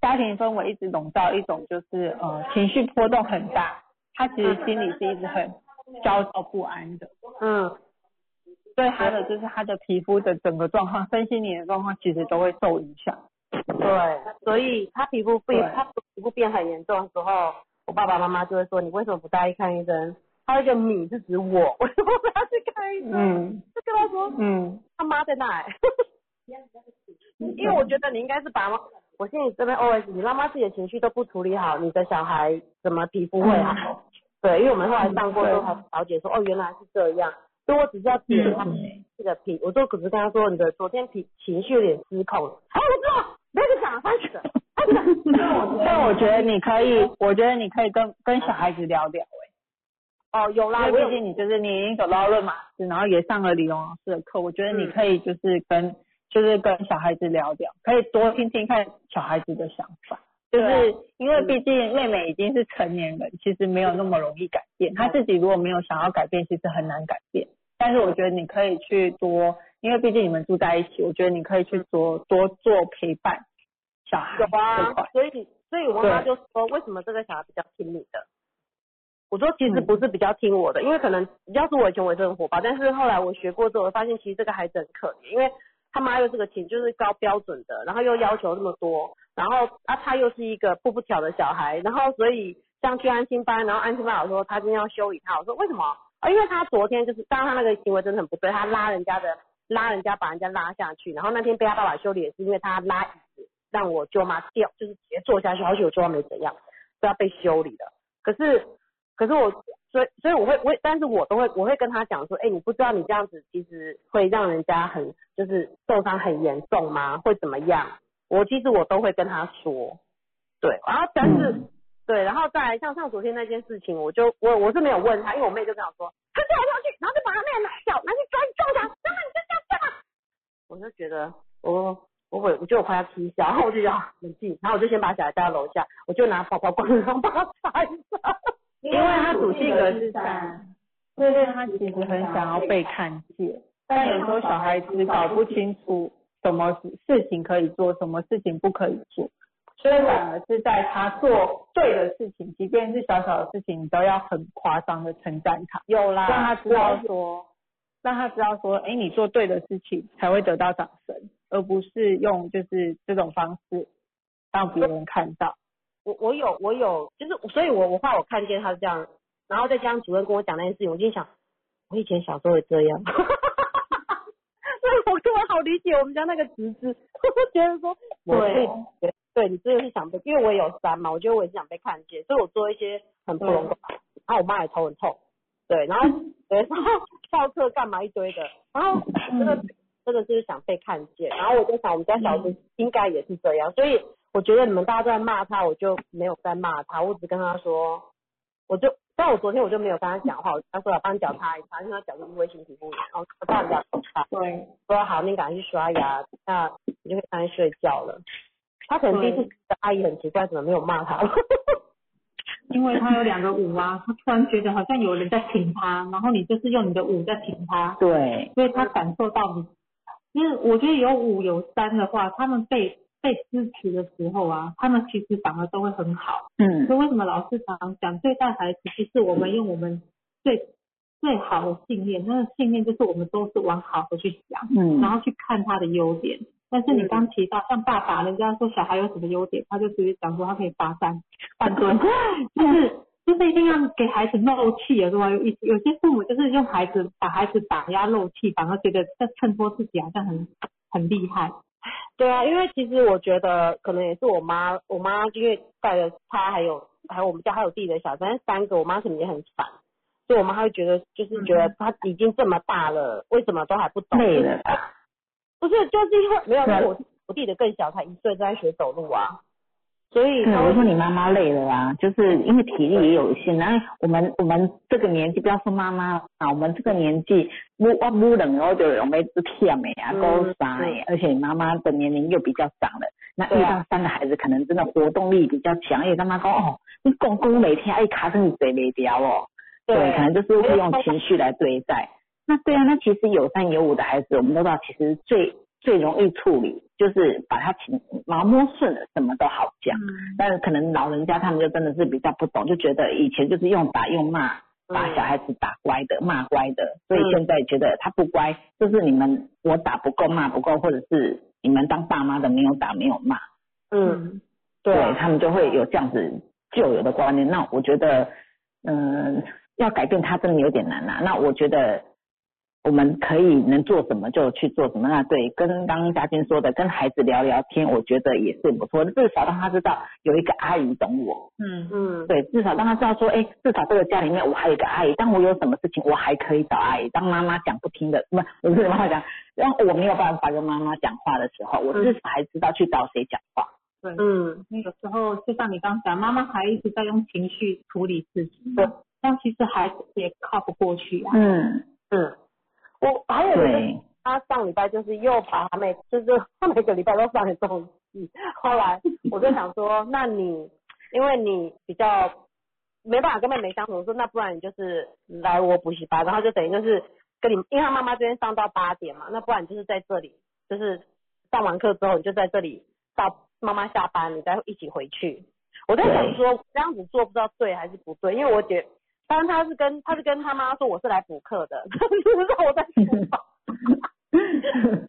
家庭氛围一直笼罩一种就是呃情绪波动很大，他其实心里是一直很焦躁不安的，嗯所以他的就是他的皮肤的整个状况、身心灵的状况其实都会受影响。对，所以他皮肤变他皮肤变很严重的时候，我爸爸妈妈就会说你为什么不带去看医生？他一个米是指我，为什么不要去看医生？嗯就跟他说嗯，他妈在那、欸，因为我觉得你应该是把妈，我心里这边 OS，你妈妈自己的情绪都不处理好，你的小孩怎么皮肤会好？对，因为我们后来上过之后才了解说，哦，原来是这样。所以我只是要点他这个皮，我就只是跟他说，你的昨天皮情绪有点失控了。哎，我知道，不要再讲了，三十个。但我觉得你可以，我觉得你可以跟跟小孩子聊聊、欸，哦，有啦，毕竟你就是你已经走到论马师，然后也上了李荣老师的课，我觉得你可以就是跟、就是跟小孩子聊聊，可以多听听看小孩子的想法。就是因为毕竟妹妹已经是成年人，其实没有那么容易改变。她自己如果没有想要改变，其实很难改变。但是我觉得你可以去多，因为毕竟你们住在一起，我觉得你可以去多多做陪伴小孩有这啊。，所以所以我妈妈就说，为什么这个小孩比较听你的？我说其实不是比较听我的，因为可能要是我以前我也是很火爆，但是后来我学过之后，我发现其实这个孩子很可怜，因为他妈又是个情就是高标准的，然后又要求那么多，然后啊他又是一个不不挑的小孩，然后所以像去安心班，然后安心班老师说他今天要修理他，我说为什么？啊，因为他昨天就是，当然他那个行为真的很不对，他拉人家的，拉人家把人家拉下去，然后那天被他爸爸修理也是因为他拉椅子让我舅妈掉，就是直接坐下去，好久我舅妈没怎样，都要被修理了。可是可是我所以所以我会我会，但是我都会我会跟他讲说，哎、你不知道你这样子其实会让人家很就是受伤很严重吗？会怎么样？我其实我都会跟他说，对，然后但是、嗯对，然后再来像像昨天那件事情，我就我我是没有问他，因为我妹就跟我说，他跳来跳去，然后就把他妹拿脚拿去抓撞他，然后你就这样干嘛？我就觉得我我我我觉得我快要踢笑，然后我就要冷静，然后我就先把小孩带到楼下，我就拿宝宝光然后把他擦一擦。因为他主性格是三，所以他其实很想要被看见，但有时候小孩子搞不清楚什么事情可以做，什么事情不可以做，所以反而是在他做对的事情，即便是小小的事情，你都要很夸张的称赞他，有啦，让他知道说，让他知道说，哎，你做对的事情才会得到掌声，而不是用就是这种方式让别人看到。我我有我有，就是所以我我怕我看见他是这样，然后再加上主任跟我讲那件事情，我就想，我以前小时候也这样，所以我根本好理解我们家那个侄子，我就觉得说，对对对你真的是想被，因为我也有三嘛，我觉得我也是想被看见，所以我做一些很不容易，然后我妈也头很痛，对，然后 对，然后翘课干嘛一堆的，然后这个真的就是想被看见，然后我就想我们家小子应该也是这样，所以我觉得你们大家都在骂他，我就没有在骂他，我只跟他说，我就，但我昨天我就没有跟他讲话，我他说要帮你脚擦一擦，因为他脚就是微型皮肤炎，然后我帮你脚擦，对，说好，你赶快去刷牙，那你就可以上去睡觉了。他可能第一次觉得阿姨很奇怪，怎么没有骂他？因为他有两个五啊，他突然觉得好像有人在挺他，然后你就是用你的五在挺他，对，所以他感受到你。因为我觉得有五有三的话，他们被被支持的时候啊，他们其实反而都会很好。嗯所以为什么老师常常讲对待孩子，就是我们用我们最最好的信念，那个信念就是我们都是往好的去想，嗯然后去看他的优点。但是你刚提到像爸爸，人家说小孩有什么优点，他就直接讲说他可以罚站、半蹲，就是就是一定要给孩子漏气，有时候有有些父母就是用孩子把孩子打压漏气，反而觉得在衬托自己好像很很厉害。对啊，因为其实我觉得可能也是我妈，我妈因为带着她，还有还有我们家还有弟弟的小三，三个，我妈可能也很烦，所以我妈会觉得就是觉得她已经这么大了，为什么都还不懂？累了啦，不是，就是因为没有，我我弟的更小，才一岁，正在学走路啊，所以我说你妈妈累了啊，就是因为体力也有限。然后我们我们这个年纪，不要说妈妈啊，我们这个年纪，不我不冷然后就容易是忝的啊，嗯高傻的，而且你妈妈的年龄又比较长了，那遇对啊到三个孩子，可能真的活动力比较强，因为他妈说哦，你公公每天爱卡生你嘴没掉哦，对，可能就是会用情绪来对待。那对啊，那其实有三有五的孩子，我们都知道，其实最最容易处理就是把他情毛摸顺了，什么都好讲。但是可能老人家他们就真的是比较不懂，就觉得以前就是用打用骂把小孩子打乖的、骂乖的，所以现在觉得他不乖，就是你们我打不够、骂不够，或者是你们当爸妈的没有打没有骂，嗯，对啊，他们就会有这样子旧有的观念。那我觉得，嗯、要改变他真的有点难啊。那我觉得我们可以能做什么就去做什么。那对，跟刚刚嘉欣说的，跟孩子聊聊天，我觉得也是不错的，至少让他知道有一个阿姨懂我。嗯，嗯，对，至少让他知道说，哎，至少这个家里面我还有一个阿姨，当我有什么事情，我还可以找阿姨。当妈妈讲不听的，不，我是妈妈讲，然后我没有办法跟妈妈讲话的时候，我至少还知道去找谁讲话。对，嗯，那有时候就像你刚讲，妈妈还一直在用情绪处理事情，对，但其实孩子也靠不过去啊。嗯，嗯，我还有一个，他上礼拜就是又把他每 就是他每个礼拜都上一种戏，后来我就想说，那你因为你比较没办法跟妹妹相处，我说那不然你就是来我补习班，然后就等于就是跟你，因为他妈妈这边上到八点嘛，那不然你就是在这里，就是上完课之后你就在这里到妈妈下班，你再一起回去。我在想说这样子做不知道对还是不对，因为我觉得。当然他是跟他是跟他妈说我是来补课的，不是让我在厨房。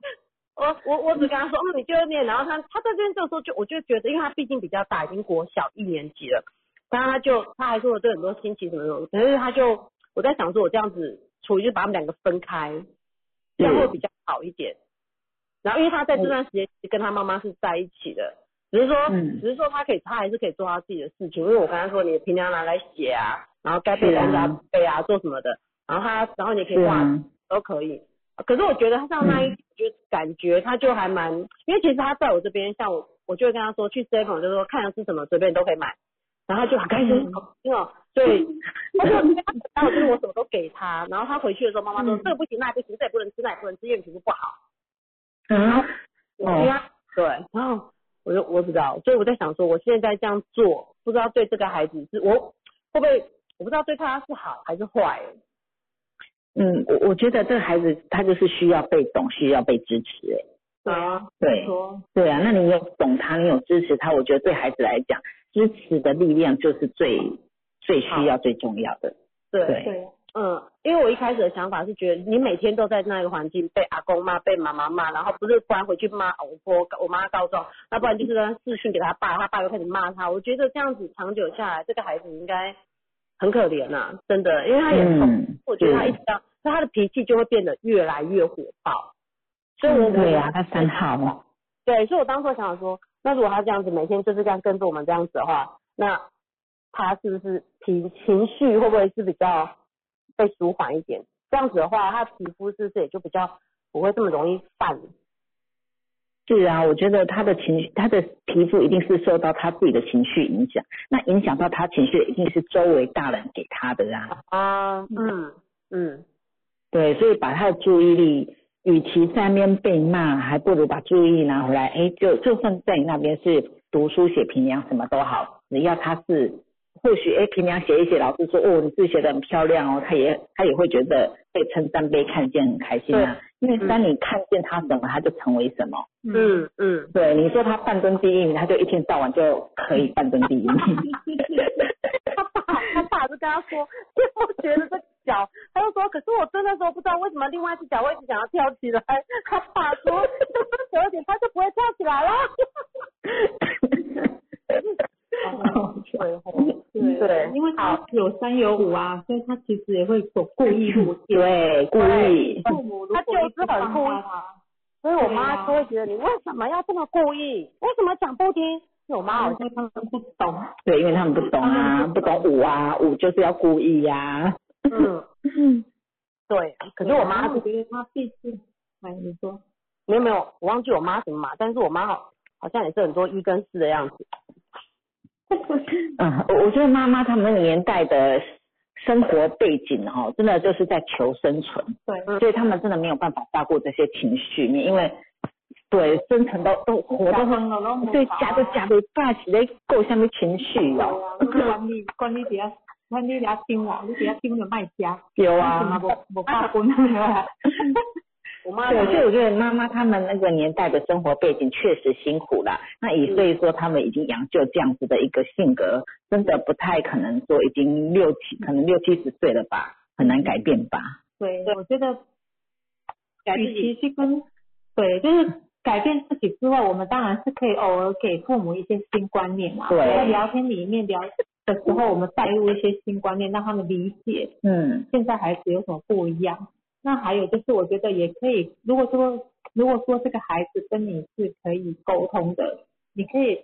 我我我只跟他说，嗯，你就念，然后他他在这边这个时候就我就觉得，因为他毕竟比较大，已经国小一年级了，然后他就他还说我对很多新奇什么什么，可是他就我在想说，我这样子处于就把他们两个分开，这样会比较好一点。然后因为他在这段时间跟他妈妈是在一起的，只是说，嗯只是说他可以，他还是可以做他自己的事情。因为我刚才说，你平常拿来写啊，然后该背的啊单词背啊，做什么的，然后他，然后你可以画都可以。可是我觉得他上那一就感觉他就还蛮，因为其实他在我这边，像我，我就会跟他说去 seven，就是说看要吃什么随便都可以买，然后他就很开心，嗯好开心哦。对，他就然后就是我什么都给他，然后他回去的时候，妈妈说、嗯这个不行，那也不行，这也不能吃，那也不能吃，因为皮肤不好。嗯，对呀，对，然后我就我不知道，所以我在想说，我现在这样做，不知道对这个孩子是我会不会，我不知道对他是好还是坏。嗯，我我觉得这个孩子他就是需要被懂，需要被支持，哎，对啊，对对啊，那你有懂他，你有支持他，我觉得对孩子来讲，支持的力量就是最最需要、最重要的。对，对对，嗯，因为我一开始的想法是觉得，你每天都在那个环境被阿公骂、被妈妈骂，然后不是不然回去骂我婆、我妈告状，那不然就是跟视讯给他爸，他爸又开始骂他。我觉得这样子长久下来，这个孩子应该很可怜呐、真的，因为他也痛，嗯，我觉得他一直这样，那他的脾气就会变得越来越火爆。所以我对啊，他三号，对，所以我当时想说，那如果他这样子每天就是这样跟着我们这样子的话，那他是不是情情绪会不会是比较被舒缓一点？这样子的话，他皮肤是不是也就比较不会这么容易泛？是啊，我觉得他的情绪，他的皮肤一定是受到他自己的情绪影响，那影响到他情绪，一定是周围大人给他的啊。啊，嗯嗯，对，所以把他的注意力，与其在那边被骂，还不如把注意力拿回来。哎，就就算在你那边是读书写评量什么都好，只要他是或许哎平常写一写，老师说哦你字写的很漂亮哦，他也他也会觉得被称赞被看见很开心啊。因为当你看见他什么，他就成为什么。嗯嗯，对，你说他半蹲第一名，他就一天到晚就可以半蹲第一名。他爸他爸就跟他说，你有没有觉得这个脚？他就说，可是我蹲的时候不知道为什么另外一只脚会一直想要跳起来。他爸说，就蹲久一点，他就不会跳起来了。对对对因为他有三有五啊，所以他其实也会有故意路线。对，故意。父母他就是很故意所以我妈就会觉得你为什么要这么故意？为什么讲不听？我妈好像他们不懂，对，因为他们不懂啊，不懂五啊，五就是要故意呀、嗯，对，可是我妈觉得他毕竟，哎，你说，没有没有，我忘记我妈什么嘛，但是我妈好好像也是很多一跟四的样子。嗯，我我觉得妈妈他们那个年代的生活背景哦，真的就是在求生存，对，所以他们真的没有办法照顾这些情绪面，因为对生存都都活都分了，拢对夹都夹不大是在过什么情绪哦，管理管理底下，管理底下听我，你底下听就卖家，有啊。无无法分啊？我妈对，所以我觉得妈妈他们那个年代的生活背景确实辛苦了。那以所以说他们已经养就这样子的一个性格，真的不太可能说已经六七可能六七十岁了吧，很难改变吧。对，我觉得与其去跟对，就是改变自己之外，我们当然是可以偶尔给父母一些新观念嘛。对在聊天里面聊的时候，我们带入一些新观念，让他们理解嗯，现在孩子有什么不一样。那还有就是，我觉得也可以，如果说如果说这个孩子跟你是可以沟通的，你可以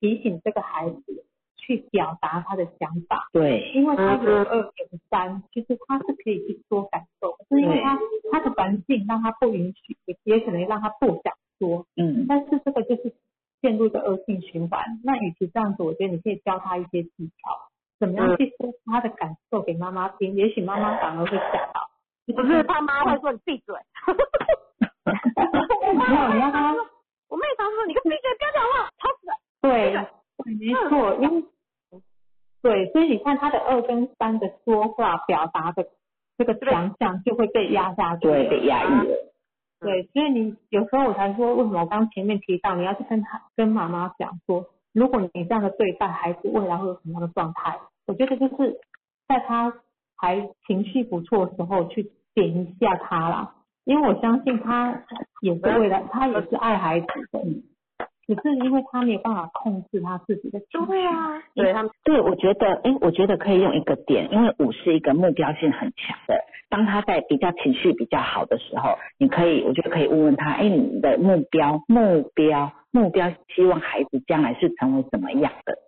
提醒这个孩子去表达他的想法。对，因为他有二有三，其实他是可以去说感受，是因为他他的环境让他不允许，也也可能让他不想说，嗯，但是这个就是陷入一个恶性循环。那与其这样子，我觉得你可以教他一些技巧，怎么样去说他的感受给妈妈听，也许妈妈反而会吓到。不是他妈会说你闭嘴。没有，你要他我妹常说你个闭嘴，不要讲话，吵死了。对，对没错，因为对，所以你看他的二跟三的说话表达的这个强项就会被压下去被压抑了。对，所以你有时候我才说，为什么我刚刚前面提到，你要去跟他跟妈妈讲说，如果你这样的对待孩子，未来会有什么样的状态？我觉得就是在他还情绪不错的时候去点一下他啦，因为我相信他也是为了他也是爱孩子的，只是因为他没有办法控制他自己的情绪。对啊，对他们对，我觉得，哎，我觉得可以用一个点，因为五是一个目标性很强的。当他在比较情绪比较好的时候，你可以，我觉得可以问问他，哎，你的目标目标目标希望孩子将来是成为什么样的。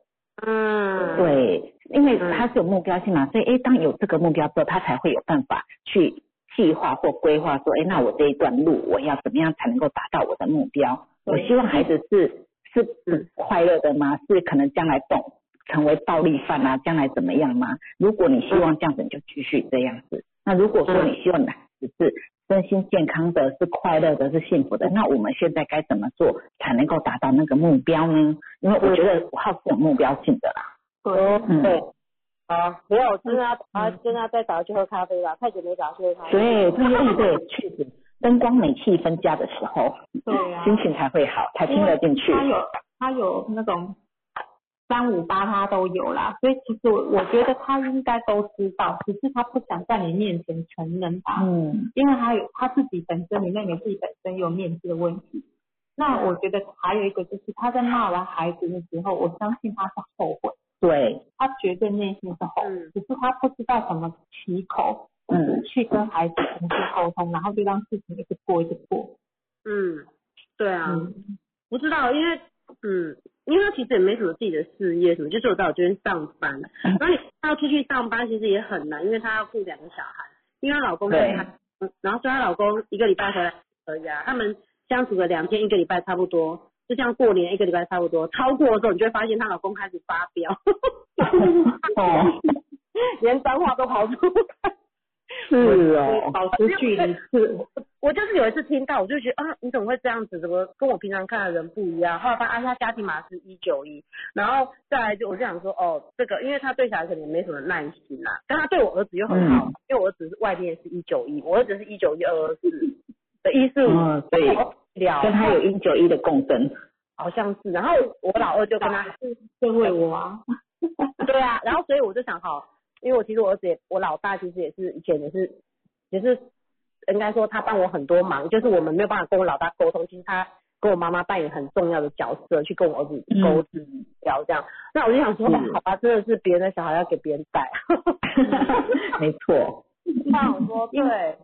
嗯，对，因为嗯。他是有目标性嘛，所以哎，当有这个目标之后，他才会有办法去计划或规划说，哎，那我这一段路我要怎么样才能够达到我的目标？我希望孩子是是嗯快乐的吗？是可能将来动成为暴力犯啊，将来怎么样吗？如果你希望这样子，你就继续这样子。那如果说嗯你希望你的孩子是身心健康的、是快乐的、是幸福的，那我们现在该怎么做才能够达到那个目标呢？因为我觉得五号是有目标性的啦。哦，嗯对，好，没有，真的要啊，真的要再找他去喝咖啡吧，太久没找他去喝咖啡。对，对对对，确实，灯光美气氛佳的时候，对啊，心情才会好，才听得进去。他有他有那种三五八他都有啦，所以其实我我觉得他应该都知道，只是他不想在你面前承认吧，嗯因为他有他自己本身，你妹妹自己本身有面子的问题。那我觉得还有一个就是他在骂完孩子的时候，我相信他是后悔，对，他绝对内心是后悔，嗯。只是他不知道怎么起口，嗯。去跟孩子重新沟通，然后就让事情一直过一直过。嗯，对啊，嗯，不知道，因为嗯，因为他其实也没什么自己的事业什么，就是我在我这边上班，然后你要出去上班其实也很难，因为他要顾两个小孩，因为她老公跟对她，嗯然后所以她老公一个礼拜回来而已啊，他们相处了两天一个礼拜差不多，就像过年一个礼拜差不多，超过的时候你就会发现她老公开始发飙，哦，连脏话都跑出来。是哦，保持距离是我就是有一次听到，我就觉得啊，你怎么会这样子？怎么跟我平常看的人不一样？后来发现啊，他家庭码是一九一，然后再来就我就想说，哦，这个因为他对小孩可能也没什么耐心啦，但他对我儿子又很好，嗯因为我儿子是外面是一九一，我儿子是一九一二二四的一四五嗯，所以聊，跟他有一九一的共振。好像是，然后我老二就跟他会为我啊，对啊，然后所以我就想好，因为我其实我儿子也，我老大其实也是以前也是也是应该说他帮我很多忙，就是我们没有办法跟我老大沟通，其实他跟我妈妈扮演很重要的角色，去跟我儿子沟通聊这样。那我就想说，嗯哦好吧，真的是别人的小孩要给别人带。没错，那我说对，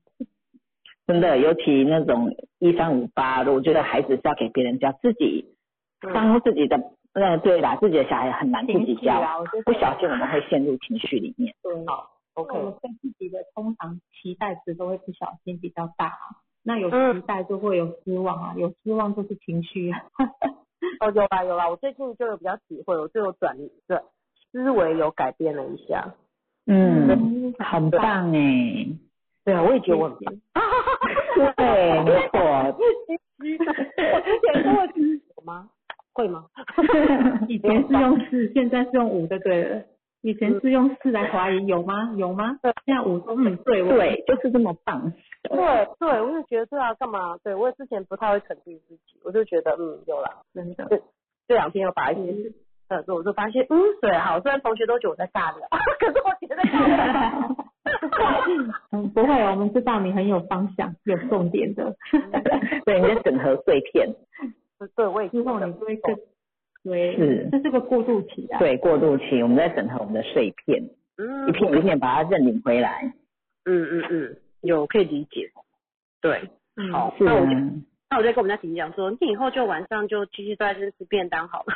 真的，尤其那种一三五八的，我觉得孩子是要给别人教，自己嗯当自己的，呃，对啦，自己的小孩很难自己教，不小心我们会陷入情绪里面。对。OK 我们对自己的通常期待值都会不小心比较大，那有嗯期待就会有失望啊，有失望就是情绪啊。哦有啦有啦，我最近就有比较体会，我就有转转思维有改变了一下。嗯，很棒哎，对啊，我也觉得我很棒。对，没错，我之前跟我有吗？会吗？以前是用四，现在是用五就对了。以前是用四来怀疑有吗？有吗？现在五说嗯对，我对，就是这么棒。对对，我就觉得对啊，干嘛？对我之前不太会肯定自己，我就觉得嗯有啦，真的。这两天有把一些事，呃，我就发现嗯对，好，虽然同学都觉得我在尬聊，可是我觉得 尬聊。嗯，不会，我们知道你很有方向、有重点的。对，你在整合碎片，对，我也之后你就会更，对，是这是个过渡期啊。对，过渡期，我们在整合我们的碎片，嗯一片一片把它认领回来。嗯嗯嗯，有可以理解。对，嗯，好，那我就，那我就跟我们家婷婷讲说，你以后就晚上就继续都在这吃便当好了。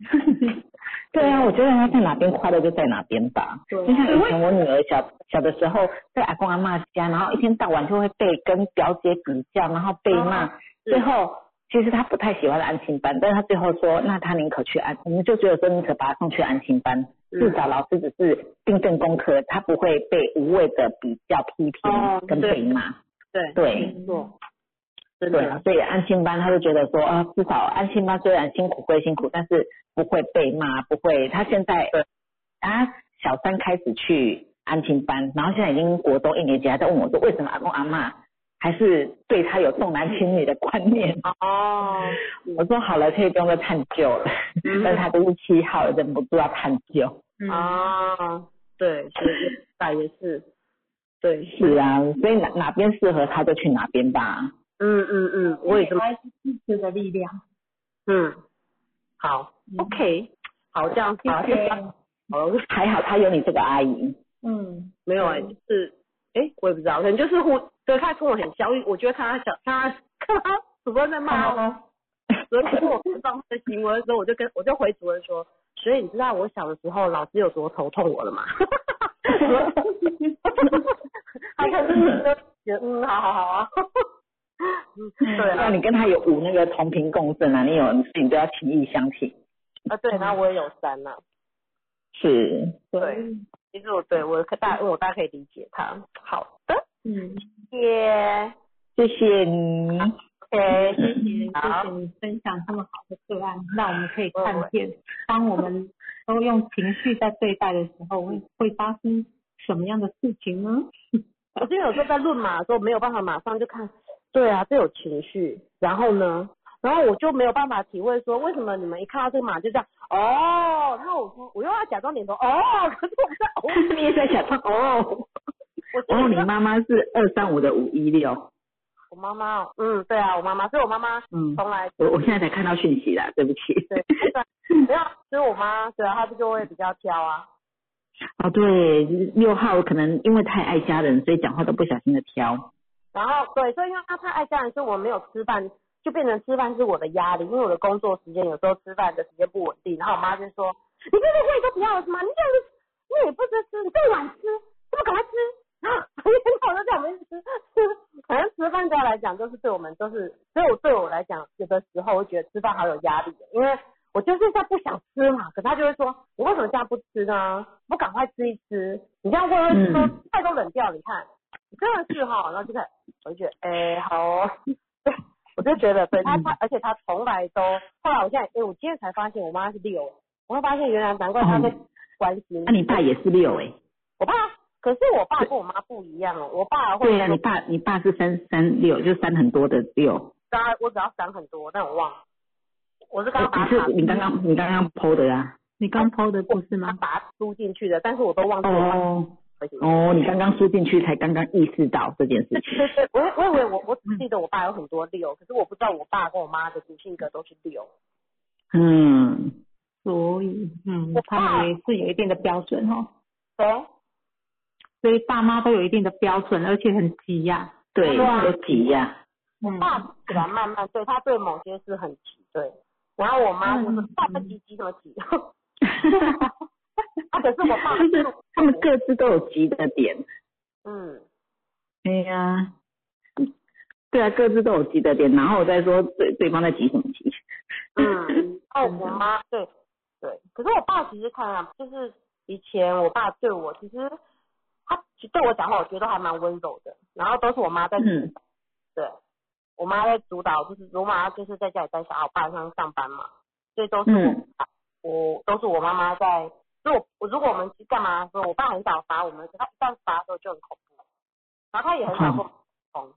对啊，我觉得他在哪边快乐就在哪边吧。对就像以前我女儿小小的时候，在阿公阿妈家，然后一天到晚就会被跟表姐比较，然后被骂，是。最后其实她不太喜欢安亲班，但是她最后说，那她宁可去安，我们就觉得说宁可把她送去安亲班，嗯至少老师只是订正功课，她不会被无谓的比较批哦评跟被骂。对，对。没错，真对啊，，所以安心班他就觉得说啊，至少安心班虽然辛苦归辛苦，但是不会被骂，不会。他现在啊小三开始去安心班，然后现在已经国中一年级，还在问我说为什么阿公阿妈还是对他有重男轻女的观念。哦，我说好了，可以不用再探究了，嗯 但他都是七号，忍不住要探究。嗯，啊，对，所以大也是，对，是啊，所以哪哪边适合他就去哪边吧。嗯嗯嗯，我也这么，还是支持的力量。嗯，好，OK，好，这样子，好，谢谢好了，还好他有你这个阿姨。嗯，没有哎、就是，哎、我也不知道，可能就是互，对他跟我很像，因为我觉得看他小，看他看他主播在骂我，主任跟我说他的行为的时候，我就跟我就回主任说，所以你知道我小的时候老师有多头痛我了吗？他看是觉得嗯，好好好啊。嗯，对啊，那你跟他有五那个同频共振啊，你有事情都要情意相挺。啊对，然后我也有三呐、是，对，其实我对我可大我大概可以理解他。好的，嗯，谢谢。谢你。，OK，谢谢谢好。谢你分享这么好的个案，让我们可以看见，当我们都用情绪在对待的时候，会会发生什么样的事情呢？我今天有时候在论马的时候没有办法马上就看，对啊，这有情绪，然后呢，然后我就没有办法体会说为什么你们一看到这个马就这样，哦，那我说我又要假装点头，哦，可是我在哦，你也在假装哦，哦，你得妈妈是二三五的五一六，我妈妈哦，嗯，对啊，我妈妈，所以我妈妈嗯，从来我我现在才看到讯息啦，对不起。对，没有，所以我妈对啊，她就会比较挑啊，哦，对，六号可能因为太爱家人，所以讲话都不小心的挑。然后对，所以因为他太爱家人，所以我没有吃饭，就变成吃饭是我的压力，因为我的工作时间有时候吃饭的时间不稳定，然后我妈就说，你这个胃都不要了是吗？你这样子你也不知吃，你这么晚吃，这么赶快吃，啊，一天到晚都在我们吃吃，反正吃饭对她来讲就是对我们都是，所以我对我来讲，有的时候我觉得吃饭好有压力的，因为我就是在不想吃嘛，可他就会说，你为什么现在不吃呢？不赶快吃一吃，你这样会不会说嗯菜都冷掉？你看，真的是哈，然后就看，我就觉得，哎、好、哦，对，我就觉得，对他他，而且他从来都，后来我现在，哎、我今天才发现我妈是六，我会发现原来难怪他会关心。那、你爸也是六哎、我爸，可是我爸跟我妈不一样哦，我爸会对呀、你爸你爸是三三六，就三很多的六。他我只要三很多，但我忘了，我是刚刚把你是你刚刚你刚刚剖的呀、你刚剖的不是他吗？把它输进去的，但是我都忘记了哦哦，你刚刚输进去才刚刚意识到这件事。情。对对，我我以为我我只记得我爸有很多六，可是我不知道我爸跟我妈的主性格都是六。嗯，所以，嗯我，他们也是有一定的标准哦，对，所以爸妈都有一定的标准，而且很急呀、对，对啊。有急呀、我，爸起来慢慢对他对某些事很急，对。然后我妈就是嗯。爸爸急急什么急，啊，可是我爸就是他们各自都有急的点。嗯，对呀、对啊，各自都有急的点，然后我再说对对方在急什么急。嗯，哦，我妈对对，可是我爸其实看啊，就是以前我爸对我其实他其实对我讲话，我觉得还蛮温柔的，然后都是我妈在主嗯导，对，我妈在主导，就是我妈就是在家里带小孩，我爸上上班嘛，所以都是我、嗯我都是我妈妈在，就我我如果我们去干嘛的时候，我爸很少罚我们，他一旦罚的时候就很恐怖，然后他也很少跟我们沟通，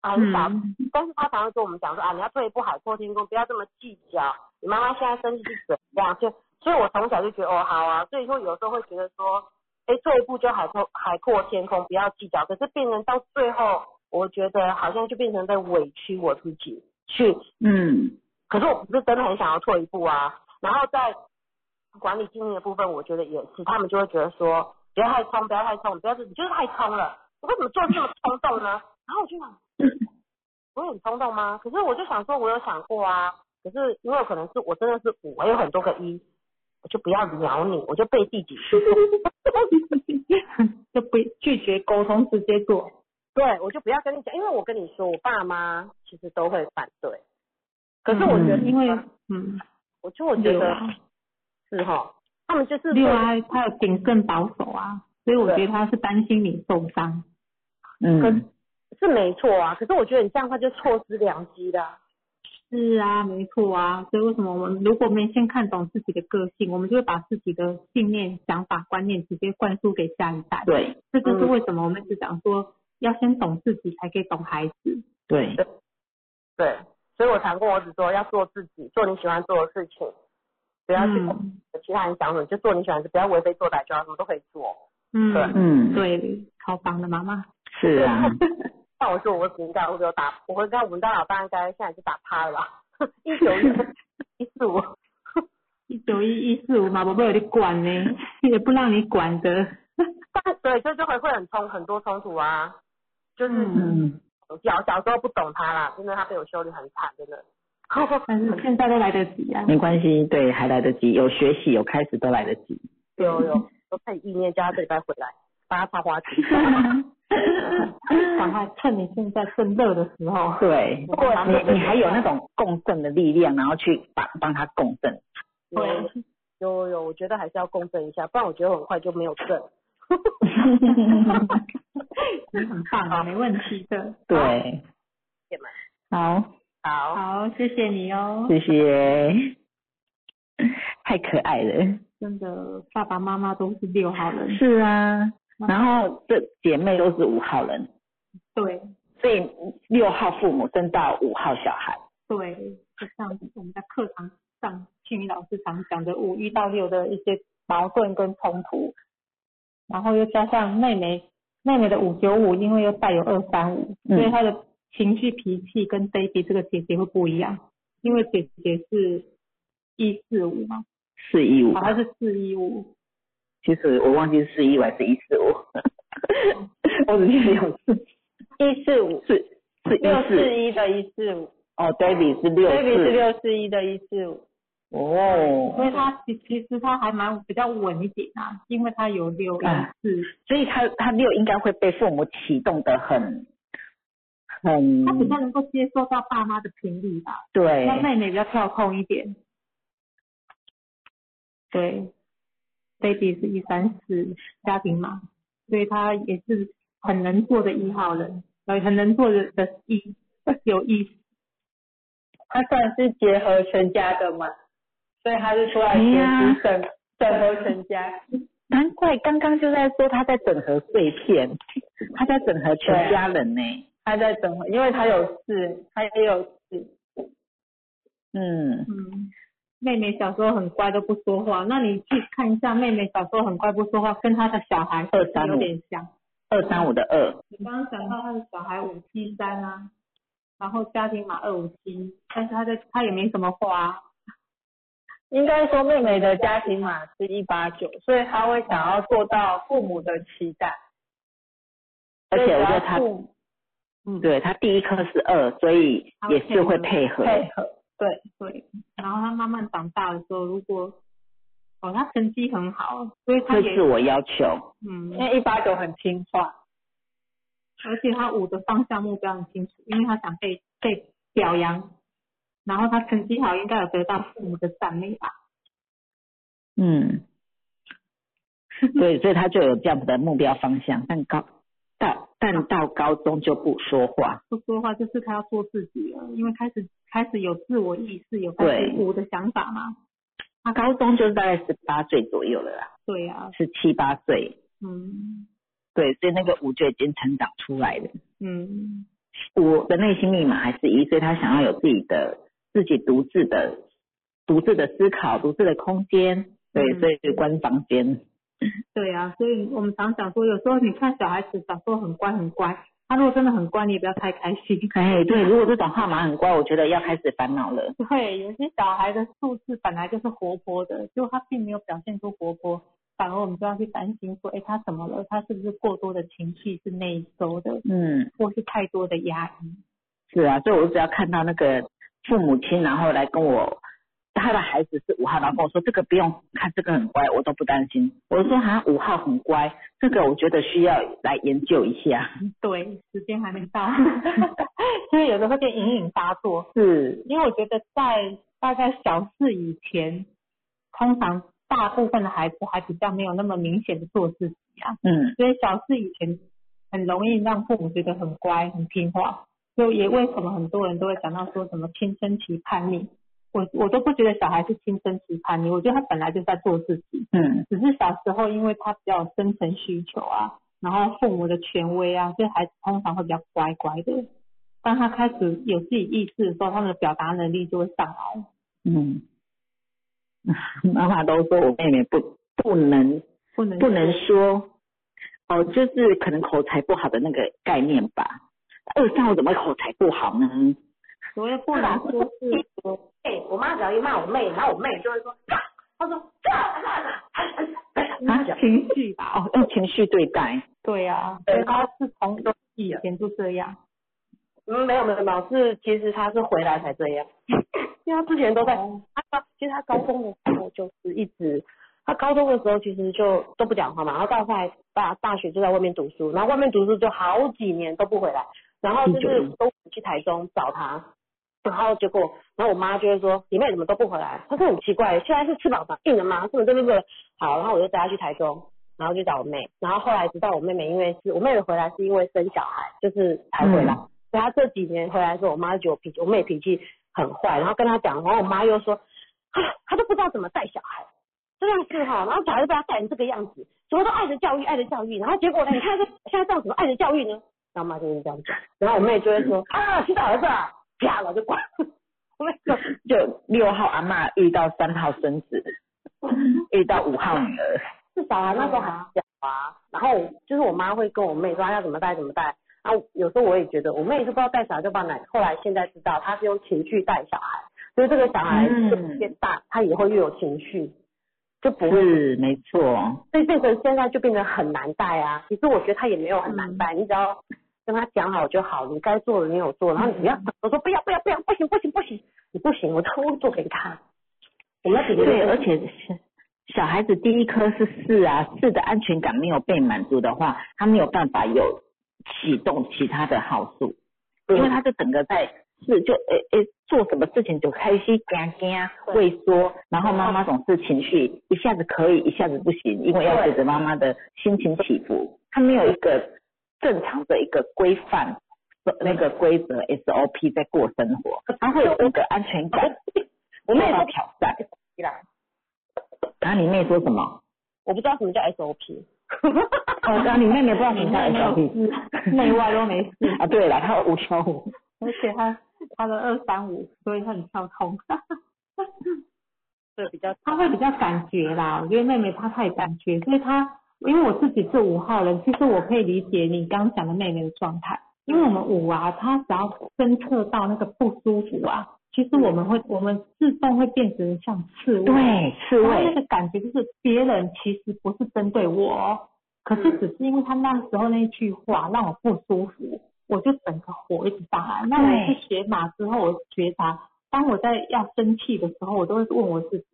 他很少。嗯但是他常常跟我们讲说啊，你要退一步海阔天空，不要这么计较。你妈妈现在生气是怎样？就所以，我从小就觉得哦好啊。所以说有时候会觉得说，哎，退一步就海阔海阔天空，不要计较。可是变成到最后，我觉得好像就变成在委屈我自己去。嗯可是我不是真的很想要退一步啊。然后在管理经营的部分，我觉得也是，他们就会觉得说，不要太冲，不要太冲，不要是你就是太冲了，你为什么做这么冲动呢？然后我就想。我很冲动吗？可是我就想说，我有想过啊。可是因为可能是我真的是五，我有很多个一，我就不要鸟你，我就背地几句。就不拒绝沟通，直接做。对，我就不要跟你讲，因为我跟你说，我爸妈其实都会反对。可是我觉得，嗯因为嗯，我就我觉得是哈，他们就是六啊，他有谨慎保守啊，所以我觉得他是担心你受伤。嗯，是没错啊。可是我觉得你这样他就错失良机了。是啊，没错啊，所以为什么我们如果没先看懂自己的个性，我们就会把自己的信念、想法、观念直接灌输给下一代。对这就是为什么我们一直讲说，要先懂自己，才可以懂孩子。对，对，所以我常跟我只说要做自己，做你喜欢做的事情，不要去管嗯其他人想什么，就做你喜欢的事，不要为非作歹，就要什么都可以做。嗯，对嗯，对，好棒的妈妈。是啊，那我说，我应该会不会有打？我会跟我们家老大应该现在就打趴了吧？一九一一四五，一九一一四五嘛，宝贝有你管呢，也不让你管的。但对，就就会会很冲很多冲突啊，就是小小时候不懂他啦，真的他被我修理很惨，真的。但是现在都来得及啊。没关系，对，还来得及，有学习有开始都来得及。有有，都看意念，叫他这礼拜回来，帮他插花旗。赶快趁你现在正热的时候，对，不过你你还有那种共振的力量，然后去帮帮他共振。对，有有，我觉得还是要共振一下，不然我觉得很快就没有振。你很棒啊，没问题的。对，好，好，好，谢谢你哦。谢谢，太可爱了。真的，爸爸妈妈都是六号人。是啊，然后这姐妹都是五号人，对所以六号父母生到五号小孩。对，就像我们在课堂上，庆宇老师常讲的五一到六的一些矛盾跟冲突，然后又加上妹妹妹妹的五九五，因为又带有二三五，嗯所以她的情绪脾气跟 baby 这个姐姐会不一样，因为姐姐是一四五嘛，四一五。好，像是四一五，其实我忘记是四一五还是一四五，我只记得有四。一四五，四是六四一的一四五。哦，David 是六，baby 是六四一的一四五，哦，所以她其其实她还蛮比较稳一点啊，因为她有六一啊四，所以他他六应该会被父母启动的很很他比较能够接受到爸妈的频率吧。对。那妹妹比较跳空一点，对，baby 是一三四家庭嘛，所以他也是很能做的一号人，呃，很能做的的一 有意思他算是结合全家的嘛，所以他是出来哎呀。整整合全家。难怪刚刚就在说他在整合碎片，他在整合全家人呢。他在整合，因为他有事，他也有事，嗯，嗯，妹妹小时候很乖都不说话，那你去看一下妹妹小时候很乖不说话，跟她的小孩是不是有点像。二三五的二，你刚刚讲到他的小孩五七三啊，然后家庭码二五七，但是他的他也没什么话、啊，应该说妹妹的家庭码是一八九，所以他会想要做到父母的期待，而且我觉得他嗯，对他第一颗是二，所以也是会配合。配合，对，对，然后他慢慢长大的时候，如果哦他成绩很好，所以他也会自我要求。嗯因，为一八九很听话，而且他五的方向目标很清楚，因为他想被被表扬，然后他成绩好，应该有得到父母的赞美吧。嗯，对，所以他就有这样子的目标方向，但高到但到高中就不说话。不说话就是他要做自己了，因为开始开始有自我意识，有开对始我的想法嘛。他高中就是大概十八岁左右了啦，对啊，十七八岁。嗯对，所以那个五就已经成长出来了。嗯，五的内心密码还是一，所以他想要有自己的自己独自的独自的思考、独自的空间。对，嗯所以关房间。对啊，所以我们常讲说，有时候你看小孩子小时候很乖很乖，他如果真的很乖，你也不要太开心。哎，对，如果这种号码很乖，我觉得要开始烦恼了。对，有些小孩的素质本来就是活泼的，结果他并没有表现出活泼，反而我们就要去担心说，哎，他怎么了？他是不是过多的情绪是内收的，嗯，或是太多的压抑？是啊，所以我只要看到那个父母亲，然后来跟我。他的孩子是五号，然后跟我说这个不用看，这个很乖，我都不担心。我说好像五号很乖，这个我觉得需要来研究一下。对，时间还没到，所以有的会变隐隐发作。是，因为我觉得在大概小四以前，通常大部分的孩子还比较没有那么明显的做自己啊，嗯所以小四以前很容易让父母觉得很乖、很听话。就也为什么很多人都会讲到说什么青春期叛逆，我我都不觉得小孩是青春期叛逆，我觉得他本来就在做自己，嗯只是小时候因为他比较有深层需求啊，然后父母的权威啊，所以孩子通常会比较乖乖的。当他开始有自己意识的时候，他们的表达能力就会上来。嗯，妈妈都说我妹妹不不能不能不能说，哦，就是可能口才不好的那个概念吧。二三我怎么会口才不好呢？所谓不能说 是我妈只要一骂我妹，然后我妹就会说，她说，啊情绪吧。哦，用情绪对待。对啊，所以他是从以前就这样。嗯，没有没有没有，是其实他是回来才这样，因为他之前都在，他其实他高中的时候就是一直，他高中的时候其实就都不讲话嘛，然后到后来大大学就在外面读书，然后外面读书就好几年都不回来，然后就是都去台中找他，然后结果，然后我妈就会说你妹怎么都不回来？她说很奇怪，现在是吃饱饭硬了吗？是不是对不对？好，然后我就带她去台中，然后去找我妹，然后后来知道我妹妹因为是我妹妹回来是因为生小孩，就是才回来。所以她这几年回来的时候，我妈就觉得我脾气，我妹脾气很坏，然后跟她讲，然后我妈又说，啊，她都不知道怎么带小孩，这样是哈，然后小孩就被她带成这个样子，什么都爱的教育，爱的教育，然后结果呢，你看这现在这样怎么爱的教育呢？然后我妈就是这样讲，然后我妹就会说，啊，洗澡儿子啊，啪了就关，我妹说就六号阿嬷遇到三号孙子，遇到五号女儿，至少啊那时候还小啊，然后就是我妈会跟我妹说她要怎么带怎么带。然后有时候我也觉得，我妹就不知道带小孩就把奶，后来现在知道她是用情绪带小孩，所以这个小孩越大，他也会越有情绪，就不会是没错，所以变成现在就变得很难带啊。其实我觉得他也没有很难带，你只要跟他讲好就好，你该做的你有做，然后你不要我说不要不要不要，不行不行不行，你不行我都会做给你看。我们要对，而且是小孩子第一颗是四啊，四的安全感没有被满足的话，他没有办法有。启动其他的号数，因为他就整个在是就诶诶做什么事情就开心干干畏缩，然后妈妈总是情绪一下子可以一下子不行，因为要随着妈妈的心情起伏，他没有一个正常的一个规范那个规则 SOP 在过生活，他会有一个安全感，我妹说挑战，然后你妹说什么？我不知道什么叫 SOP。哦，然后你妹妹不知道什么叫 SOP，内外都没事 啊。对了，她五跳五，而且她她的二三五，所以她很跳通。对，比较她会比较感觉啦。我觉得妹妹她太感觉，所以她因为我自己是五号人，其实我可以理解你刚讲的妹妹的状态。因为我们五啊，她只要侦测到那个不舒服啊。其实我们会，我们自动会变成像刺猬，对，刺猬那个感觉就是别人其实不是针对我，可是只是因为他那时候那一句话让我不舒服，我就整个火一直上来。那我去学马之后，我觉察，当我在要生气的时候，我都会问我自己，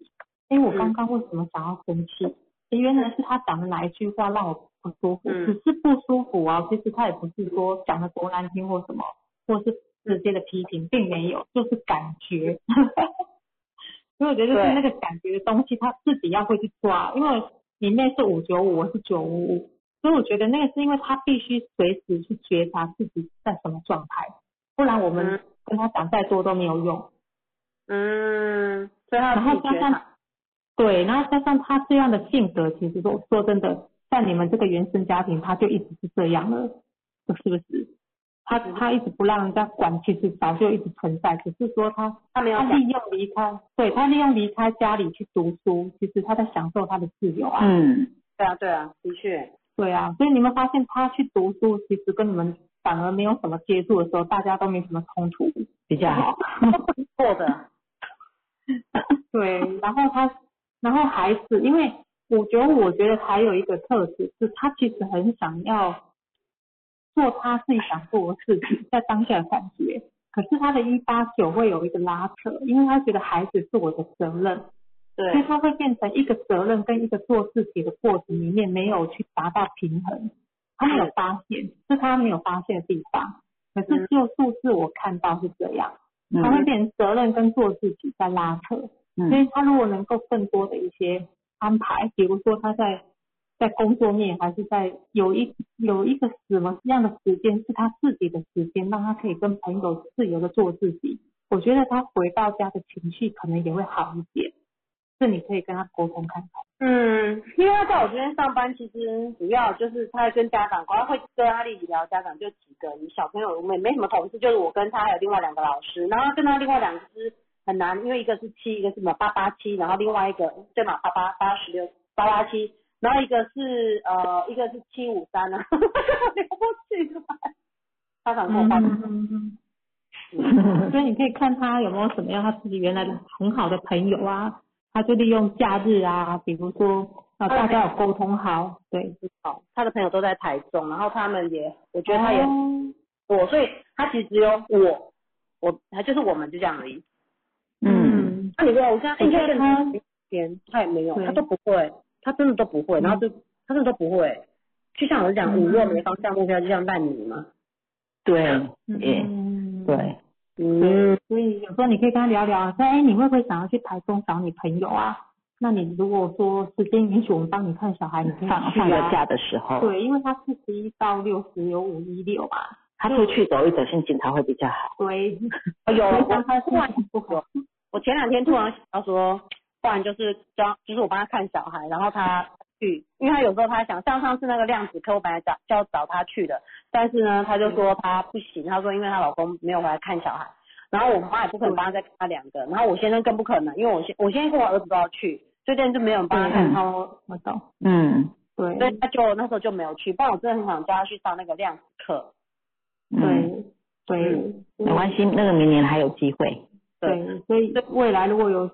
哎，我刚刚为什么想要生气？原来是他讲的哪一句话让我不舒服，只是不舒服啊，其实他也不是说讲的多难听或什么，或是。直接的批评并没有，就是感觉，所以我觉得就是那个感觉的东西，他自己要会去抓。因为你妹是五九五，我是九五五，所以我觉得那个是因为他必须随时去觉察自己在什么状态，不然我们跟他讲再多都没有用。嗯，所以他然后加上对，然后加上他这样的性格，其实说说真的，在你们这个原生家庭，他就一直是这样了，是不是？他他一直不让人家管，其实早就一直存在，只是说他他没有利用离开，对他利用离开家里去读书，其实他在享受他的自由啊。嗯，对啊对啊，的确。对啊，所以你们发现他去读书，其实跟你们反而没有什么接触的时候，大家都没什么冲突，比较好过 的。对，然后他，然后孩子，因为我觉得我觉得还有一个特质是，他其实很想要。做他自己想做的事情，在当下的感觉，可是他的一八九会有一个拉扯，因为他觉得孩子是我的责任，对，所以他会变成一个责任跟一个做自己的过程里面没有去达到平衡，他没有发现，是他没有发现的地方，可是就数字我看到是这样，他会变成责任跟做自己在拉扯，所以他如果能够更多的一些安排，比如说他在。在工作面还是在有一有一个什么样的时间是他自己的时间，让他可以跟朋友自由的做自己。我觉得他回到家的情绪可能也会好一点，这你可以跟他沟通看看。嗯，因为他在我这边上班，其实主要就是他在跟家长，好像会跟阿丽聊家长，就几个你小朋友，没没什么同事，就是我跟他还有另外两个老师，然后跟他另外两个是很难，因为一个是七，一个是什么八八七，然后另外一个对嘛八八八十六八八七。然后一个是呃，一个是七五三呢，哈哈哈聊不起来。他想跟我所以你可以看他有没有什么样他自己原来的很好的朋友啊，他就利用假日啊，比如说啊大家有沟通好，对，好，他的朋友都在台中，然后他们也，我觉得他也，我，所以他其实只有我，我他就是我们就这样而已。嗯，那你说我现在而且他连他也没有，他都不会，他真的都不会，然后就他真的都不会。就像我讲，嗯五若没方向目标，就像烂泥嘛。对，也嗯，对，嗯，所以有时候你可以跟他聊聊，说，哎，你会不会想要去台中找你朋友啊？那你如果说时间允许，我们帮你看小孩，你可以放去啊。放个假的时候，对，因为他四十一到六十有五一六嘛。他出去走一走，心情才会比较好。对，有所以我当他心情不好，我前两天突然想到说，不然就是教，就是我帮他看小孩，然后他去，因为他有时候他想，像上次那个量子课，我本来找就要找他去的，但是呢，他就说他不行，他说因为她老公没有回来看小孩，然后我妈也不可能帮他再看他两个，然后我先生更不可能，因为我先我先生跟我儿子都要去，所以这样就没有人帮他看，嗯他我懂。嗯对所以他就那时候就没有去，不然我真的很想叫他去上那个量子课。嗯，对对，没关系，那个明年还有机会。对，所以未来如果有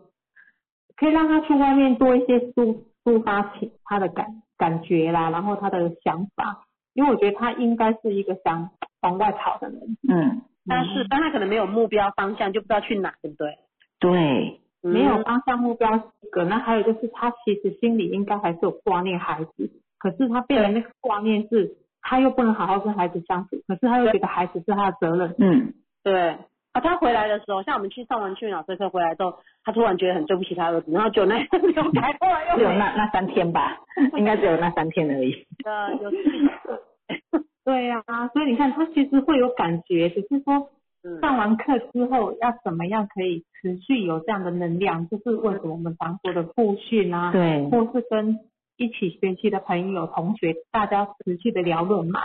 可以让他去外面多一些抒抒发情他的感感觉啦，然后他的想法，因为我觉得他应该是一个想往外跑的人。嗯，但是但他可能没有目标方向，就不知道去哪，对不对？对，没有方向目标是一个，那还有就是他其实心里应该还是有挂念孩子，可是他变成那个挂念是，他又不能好好跟孩子相处，可是他又觉得孩子是他的责任。嗯。对，啊，他回来的时候，像我们去上完去脑科课回来之后，他突然觉得很对不起他儿子，然后就那没有改，后来又只有那那三天吧，应该只有那三天而已。呃有 对呀、所以你看他其实会有感觉，只是说嗯上完课之后要怎么样可以持续有这样的能量，就是为什么我们常说的复训啊，对，或是跟一起学习的朋友、同学，大家持续的聊论嘛，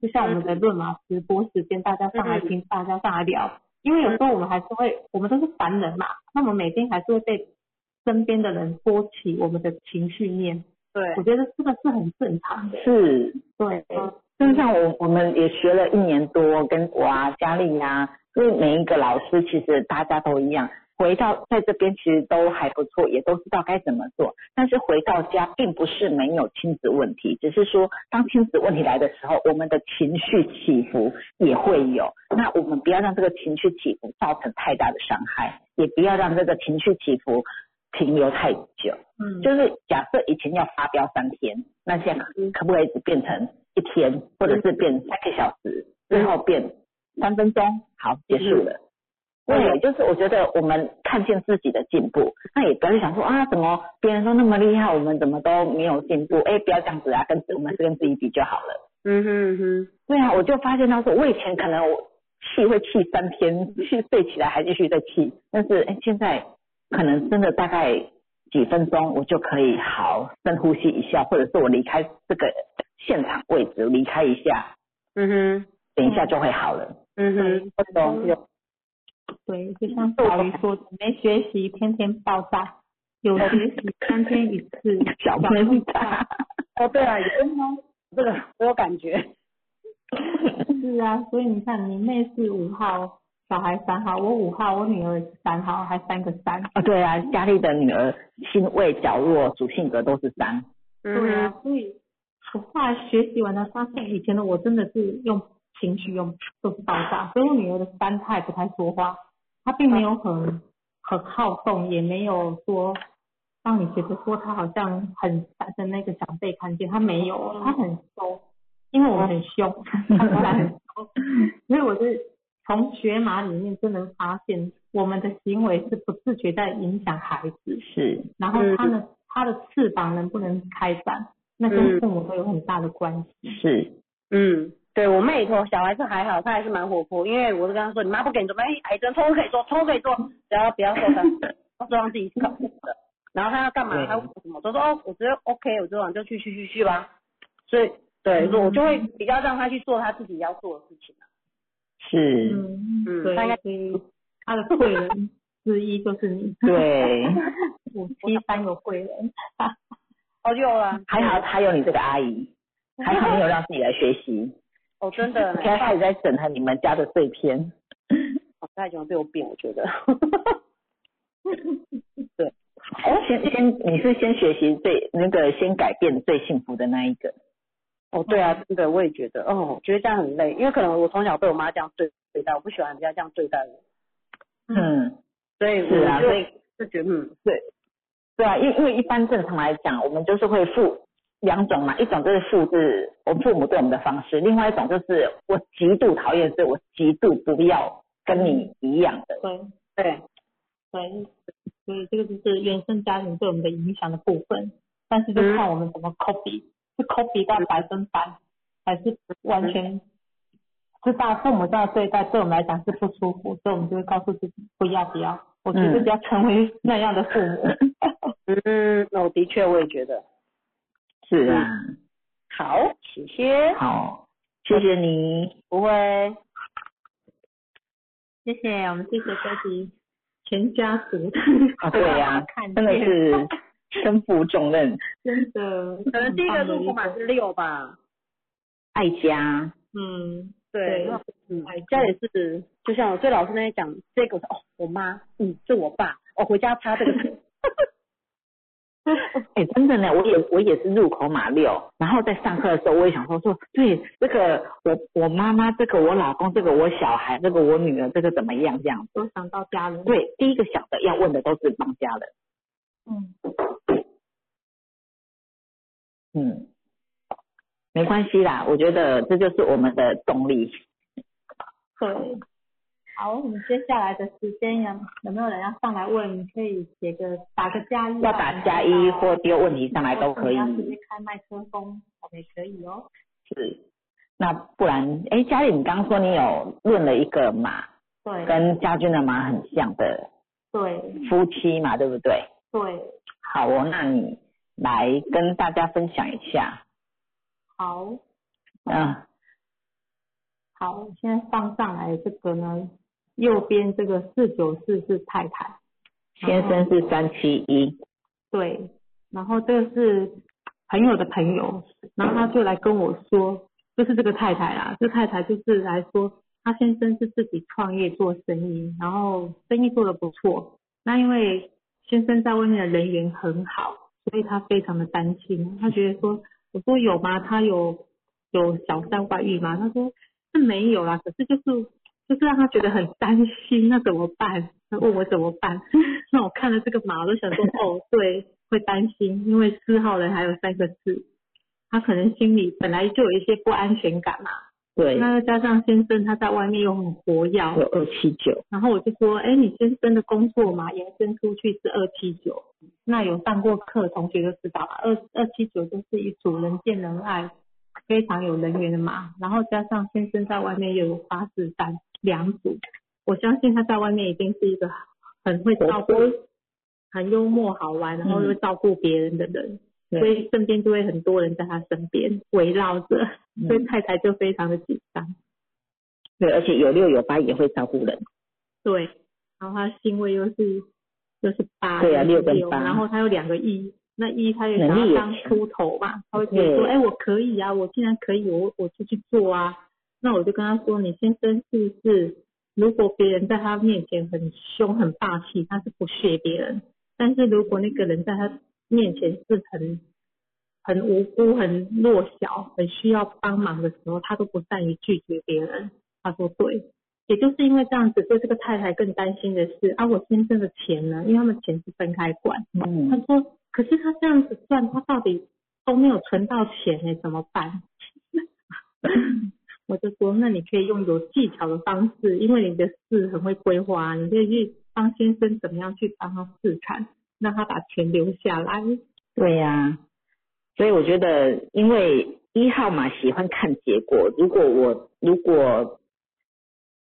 就像我们的论马直播时间，大家上来听，大家上来聊，因为有时候我们还是会，我们都是凡人嘛，那我们每天还是会被身边的人波起我们的情绪面，对。我觉得这个是很正常的，是，对，就像我我们也学了一年多，跟我啊佳丽啊，因为每一个老师其实大家都一样，回到在这边其实都还不错，也都知道该怎么做。但是回到家并不是没有亲子问题，只是说当亲子问题来的时候，我们的情绪起伏也会有。那我们不要让这个情绪起伏造成太大的伤害，也不要让这个情绪起伏停留太久。嗯，就是假设以前要发飙三天，那现在可可不可以只变成一天，或者是变三个小时，最后变三分钟，好结束了。对，就是我觉得我们看见自己的进步，那也不要去想说啊，怎么别人都那么厉害，我们怎么都没有进步？哎，不要这样子啊，跟我们是跟自己比就好了。嗯哼嗯哼，对啊，我就发现到说，我以前可能我气会气三天，气睡起来还继续在气，但是哎，现在可能真的大概几分钟，我就可以好深呼吸一下，或者是我离开这个现场位置，离开一下，嗯哼等一下就会好了。嗯哼，不懂有对，就像小鱼说的，没学习天天爆炸，有学习三天一次 小爆炸，哦对啊，有这个我有感觉，是啊，所以你看，你妹是五号，小孩三号，我五号，我女儿三号，还三个三。啊，对啊，佳丽的女儿心胃角弱主性格都是三，对啊，所以我后来学习完了，发现以前的我真的是用情绪用都是爆炸，所以我女儿的三她也不太说话，她并没有很很好动，也没有说让你觉得说他好像很烦的那个长辈看见，他没有，他很凶，因为我们很凶，他本来很凶，所以我是从学马里面就能发现我们的行为是不自觉在影响孩子，是。然后他的、他的翅膀能不能开展，那跟父母都有很大的关系。是，嗯。对我妹里头小孩是还好，她还是蛮活泼，因为我是跟她说，你妈不给你做，哎，癌症通通可以做，通通可以做，只要不要受伤，要做让自己是靠谱的。然后她要干嘛？对她什么？我说哦，我觉得 OK，我就往就去去去去吧。所以对，我就会比较让她去做她自己要做的事情啊。是，嗯，对嗯大概，所以他的贵人之一就是你。对，五七三有贵人。哦，有了，还好还有你这个阿姨，还好没有让自己来学习，哦，真的。呢 现，在开始在整合你们家的碎片。我太喜欢被我变，我觉得。对。哦，先先你是先学习最那个先改变最幸福的那一个，哦，对啊，真的我也觉得，哦，我觉得这样很累，因为可能我从小被我妈这样对对待，我不喜欢人家这样对待我，嗯，所以是啊，所以就觉得嗯，对。对啊，因因为一般正常来讲，我们就是会复两种嘛，一种就是复制我父母对我们的方式，另外一种就是我极度讨厌，所以我极度不要跟你一样的。对对，对，所以这个就是原生家庭对我们的影响的部分，但是就看我们怎么 copy，、是 copy 到百分百，还是完全知道父母这样对待对我们来讲是不舒服，所以我们就会告诉自己不要不要，我觉得不要成为那样的父母。嗯，哦，的确我也觉得，是啊，好，谢谢，好，谢谢你。不会，谢谢，我们谢谢这集全家族。啊，对呀、看真的是身负重任，真的，可能第一个入库码是六吧，爱家。嗯，对。对，嗯爱，家也是，就像我对老师那天讲，这个我说哦，我妈，嗯，是我爸，哦，回家擦这个 水，哎、真的呢，我也我也是入口马六，然后在上课的时候，我也想说说，对这个我我妈妈，这个我老公，这个我小孩，这个我女儿，这个怎么样这样子？都想到家人。，对，第一个想的要问的都是帮家人，嗯，嗯，没关系啦，我觉得这就是我们的动力。对。好，我们接下来的时间有有没有人要上来问？你可以写个打个加一啊，要打加一或丢问题上来都可以要直接开麦克风，我们也可以哦。是，那不然，哎，嘉丽，你刚刚说你有论了一个马，对，跟家军的马很像的对夫妻嘛，对不对？对，好哦，那你来跟大家分享一下。好，嗯，好，我现在放上来这个呢，右边这个四九四是太太，先生是三七一，对，然后这个是朋友的朋友，然后他就来跟我说，就是这个太太啦，这太太就是来说，他先生是自己创业做生意，然后生意做得不错，那因为先生在外面的人缘很好，所以他非常的担心，他觉得说，我说有吗？他有有小三外遇吗？他说是没有啦，可是就是就是让他觉得很担心，那怎么办？他问我怎么办？那我看了这个码，我都想说，哦，对，会担心，因为四号人还有三个字，他可能心里本来就有一些不安全感嘛，对，那再加上先生他在外面又很活跃，有二七九，然后我就说，哎，你先生的工作嘛，延伸出去是二七九，那有上过课同学就知道了，二二七九就是一组人见人爱、非常有人缘的马，然后加上先生在外面又有八字三两组，我相信他在外面一定是一个很会照顾、很幽默好玩，然后又照顾别人的人，对所以身边就会很多人在他身边围绕着，嗯。所以太太就非常的紧张。对，而且有六有八也会照顾人，对，然后他星位又是又是八，对啊六跟八然后他有两个一，那一他也能想要当出头嘛，他会觉得说，对哎，我可以啊，我既然可以，我我就去做啊。那我就跟他说，你先生是不是，如果别人在他面前很凶很霸气，他是不屑别人，但是如果那个人在他面前是很很无辜、很弱小、很需要帮忙的时候，他都不善于拒绝别人。他说对，也就是因为这样子，所以这个太太更担心的是啊，我先生的钱呢？因为他们钱是分开管。他嗯，说，可是他这样子赚，他到底都没有存到钱呢，怎么办？我就说，那你可以用有技巧的方式，因为你的事很会规划，你可以去帮先生怎么样去帮他试产，让他把钱留下来。对呀、所以我觉得，因为一号嘛喜欢看结果，如果我如果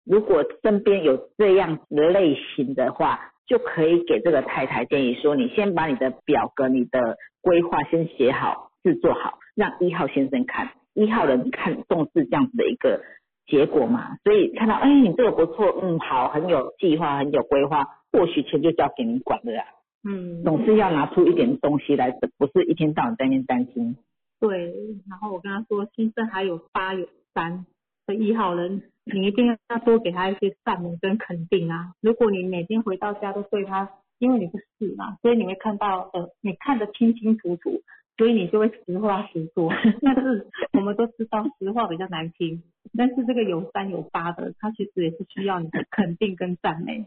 如果身边有这样子类型的话，就可以给这个太太建议说，你先把你的表格、你的规划先写好、制作好，让一号先生看。一号人看重视这样子的一个结果嘛，所以看到哎你这个不错，嗯好，很有计划，很有规划，或许钱就交给你管了啊。嗯，总是要拿出一点东西来，不是一天到晚在那边担心。对，然后我跟他说，先生还有八有三的一号人，你一定要多给他一些赞美跟肯定啊。如果你每天回到家都对他，因为你不是嘛，所以你会看到呃，你看得清清楚楚，所以你就会实话实说。但是我们都知道实话比较难听，但是这个有三有八的，他其实也是需要你的肯定跟赞美。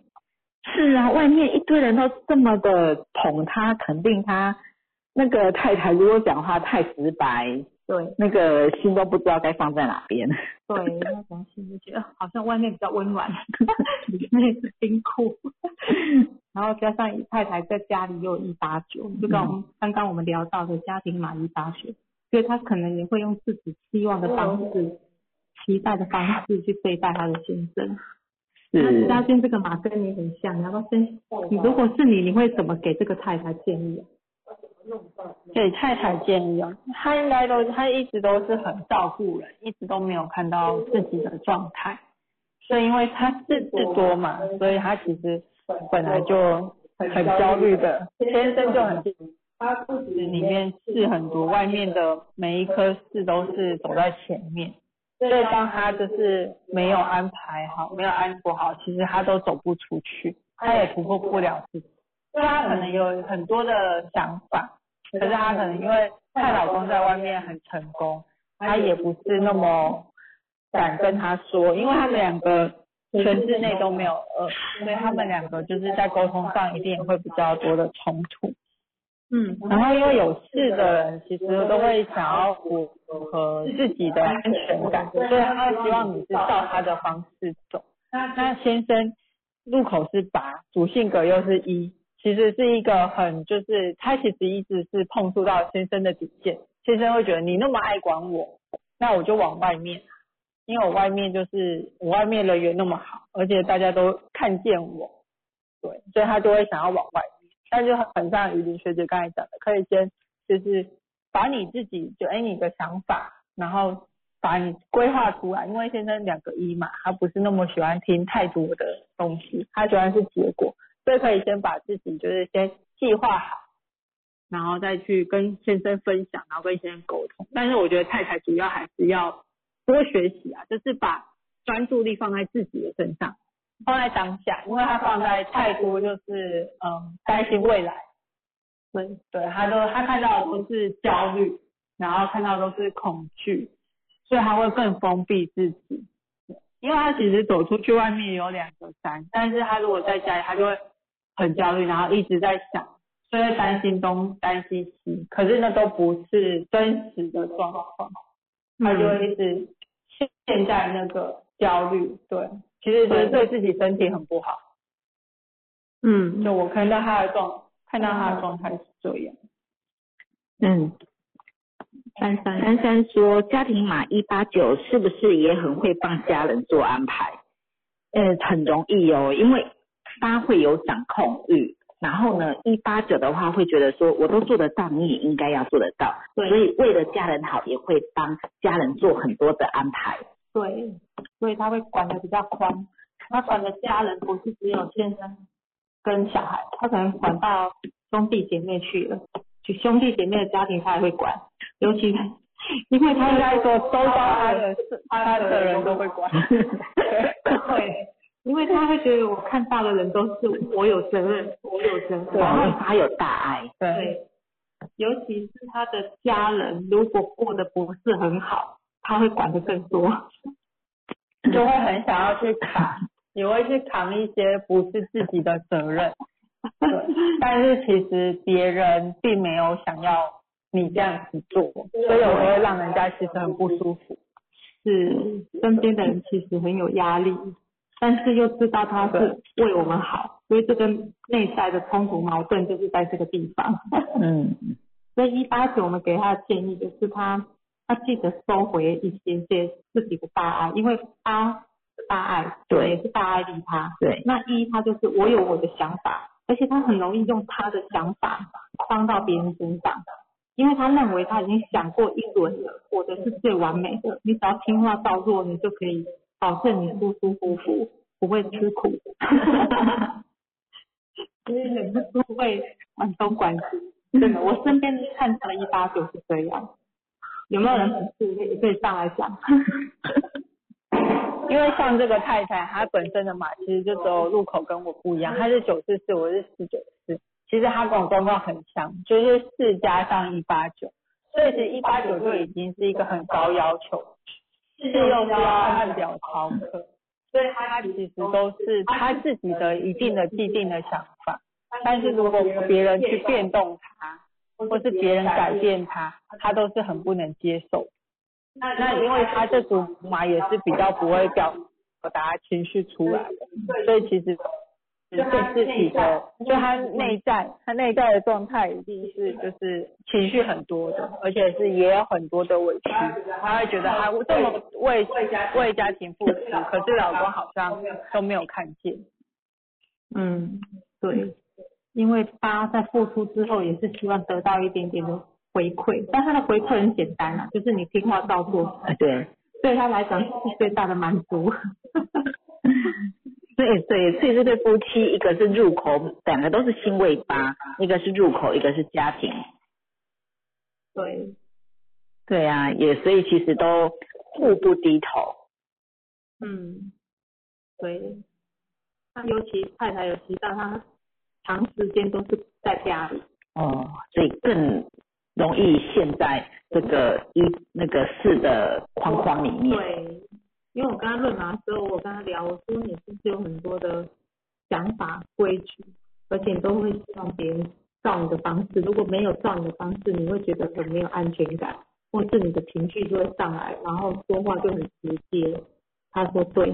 是啊，外面一堆人都这么的捧他、肯定他，那个太太如果讲话太直白，对那个心都不知道该放在哪边。对，那种心就觉得好像外面比较温暖，里面是冰库。然后加上太太在家里又有一八九，就跟我们刚刚我们聊到的家庭码一八九，所以他可能也会用自己希望的方式、期待的方式去对待他的先生。那是，嘉欣这个马跟你很像，你要不要分？你如果是你，你会怎么给这个太太建议啊？给太太建议哦，她应该都她一直都是很照顾人，一直都没有看到自己的状态，所以因为她事事多嘛，所以她其实本来就很焦虑的，天生就很他肚子里面事很多，外面的每一颗事都是走在前面，所以当他就是没有安排好，没有安抚好，其实他都走不出去，他也突破不了自己。所以他可能有很多的想法，可是她可能因为她老公在外面很成功，她也不是那么敢跟他说，因为他们两个全世内都没有恶，所以他们两个就是在沟通上一定也会比较多的冲突。嗯，然后因为有事的人其实都会想要符合自己的安全感，所以他希望你是照他的方式走。那那先生入口是八，主性格又是一，其实是一个很就是他其实一直是碰触到先生的底线，先生会觉得你那么爱管我，那我就往外面，因为我外面就是我外面人缘那么好，而且大家都看见我，对，所以他就会想要往外面。但就很像于林学姐刚才讲的，可以先就是把你自己就哎你的想法，然后把你规划出来，因为先生两个一嘛，他不是那么喜欢听太多的东西，他喜欢是结果，所以可以先把自己就是先计划好，然后再去跟先生分享，然后跟先生沟通。但是我觉得太太主要还是要多学习啊，就是把专注力放在自己的身上。放在当下，因为他放在太多就是嗯担心未来，对对，他都他看到的都是焦虑，然后看到都是恐惧，所以他会更封闭自己。因为他其实走出去外面有两个山，但是他如果在家里，他就会很焦虑，然后一直在想，所以会担心东担心西，可是那都不是真实的状况，他就会一直陷在那个焦虑，对。其实就是对自己身体很不好。嗯，就我看到他的状，看到他的状态是这样。嗯，珊珊，珊珊说家庭码一八九是不是也很会帮家人做安排？呃，很容易哦，因为八会有掌控欲，然后呢，一八九的话会觉得说我都做得到，你也应该要做得到，对。所以为了家人好，也会帮家人做很多的安排。对，所以他会管的比较宽，他管的家人不是只有先生跟小孩，他可能管到兄弟姐妹去了，就兄弟姐妹的家庭他也会管，尤其因为他应该说都周遭他的事，他的人都会管。对，因为他会觉得我看到的人都是我有责任，我有责任，然后他有大爱，对，尤其是他的家人如果过得不是很好，他会管的更多。就会很想要去扛，也会去扛一些不是自己的责任。对，但是其实别人并没有想要你这样子做，所以我会让人家其实很不舒服。是身边的人其实很有压力，但是又知道他是为我们好，所以这个内在的冲突矛盾就是在这个地方。嗯，所以一八九我们给他的建议就是他他记得收回一些些自己的大爱，因为他是大爱对。也是大爱利他。对，那一他就是我有我的想法，而且他很容易用他的想法放到别人身上，因为他认为他已经想过一轮了，我的是最完美的，你只要听话照做，你就可以保证你舒舒服服，不会吃苦。所以忍不住会管东管西，真的，我身边看到的一八九是这样。有没有人可以可以上来讲？因为像这个太太，她本身的码其实就只有入口跟我不一样，她是九四四，我是四九四。其实她跟我状况很像，就是四加上一八九。所以其实一八九就已经是一个很高要求，是用是要按表逃课，所以他其实都是他自己的一定的既定的想法，但是如果别人去变动他，或是别人改变他，他都是很不能接受。那因为他这组马也是比较不会表达情绪出来的，所以其实。是自己的，就他内在，他内在的状态一定是就是情绪很多的，而且是也有很多的委屈，他会觉得他这么为为家庭付出，可是老公好像都没有看见。嗯，对，因为他在付出之后也是希望得到一点点的回馈，但他的回馈很简单啊，就是你听话照做。对，对他来讲是最大的满足。对对，所以这对夫妻，一个是入口，两个都是新尾巴，一个是入口，一个是家庭。对，对啊，也所以其实都互不低头。嗯，对。他尤其太太有提到，她长时间都是在家里。哦，所以更容易陷在这个一那个四的框框里面。对。因为我跟他论马的时候，我跟他聊，我说你是不是有很多的想法规矩，而且都会希望别人照你的方式。如果没有照你的方式，你会觉得很没有安全感，或是你的情绪就会上来，然后说话就很直接。他说对，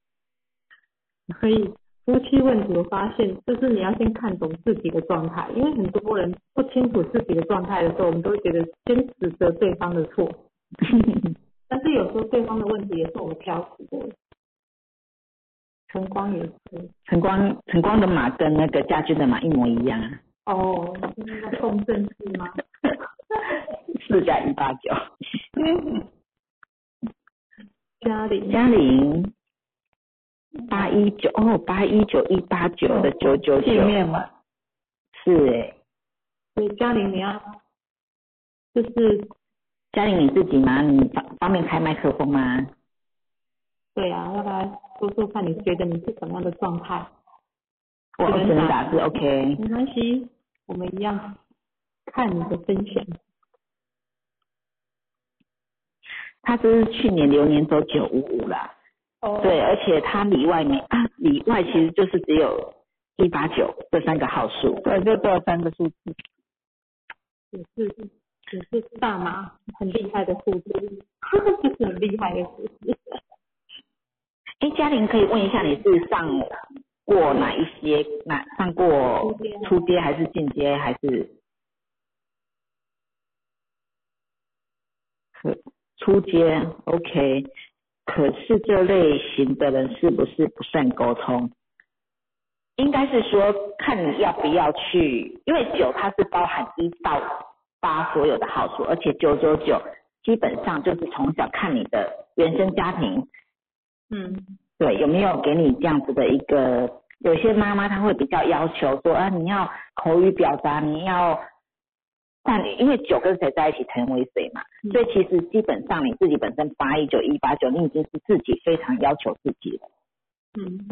所以夫妻问题，我发现就是你要先看懂自己的状态，因为很多人不清楚自己的状态的时候，我们都会觉得先指责对方的错。但是有时候对方的问题也是我们挑起的，晨光也是。晨光晨光的马跟那个家军的马一模一样。哦，是那个共振式吗？四加一八九。嘉玲。嘉玲。八一九哦，八一九一八九的九九九。见面嘛。是哎。所以嘉玲你要，就是。嘉玲你自己吗？你方方便开麦克风吗？对呀，要不要说说看你觉得你是什么样的状态？我只能打字，OK。没关系，我们一样看你的分享。他是去年流年走九五五啦。哦。对，而且他里外面啊，里外其实就是只有一八九这三个号数。对，就这三个数字。也是。只是大妈很厉害的数字，就是很厉害的护士。哎，嘉玲可以问一下，你是上过哪一些？哪上过初阶还是进阶还是？可初阶，OK。可是这类型的人是不是不算沟通？应该是说看你要不要去，因为九它是包含一到。八所有的好处，而且九九九基本上就是从小看你的原生家庭，嗯，对，有没有给你这样子的一个？有些妈妈她会比较要求说啊，你要口语表达，你要，但因为九跟谁在一起成为谁嘛，所以其实基本上你自己本身八一九一八九，你已经是自己非常要求自己了，嗯，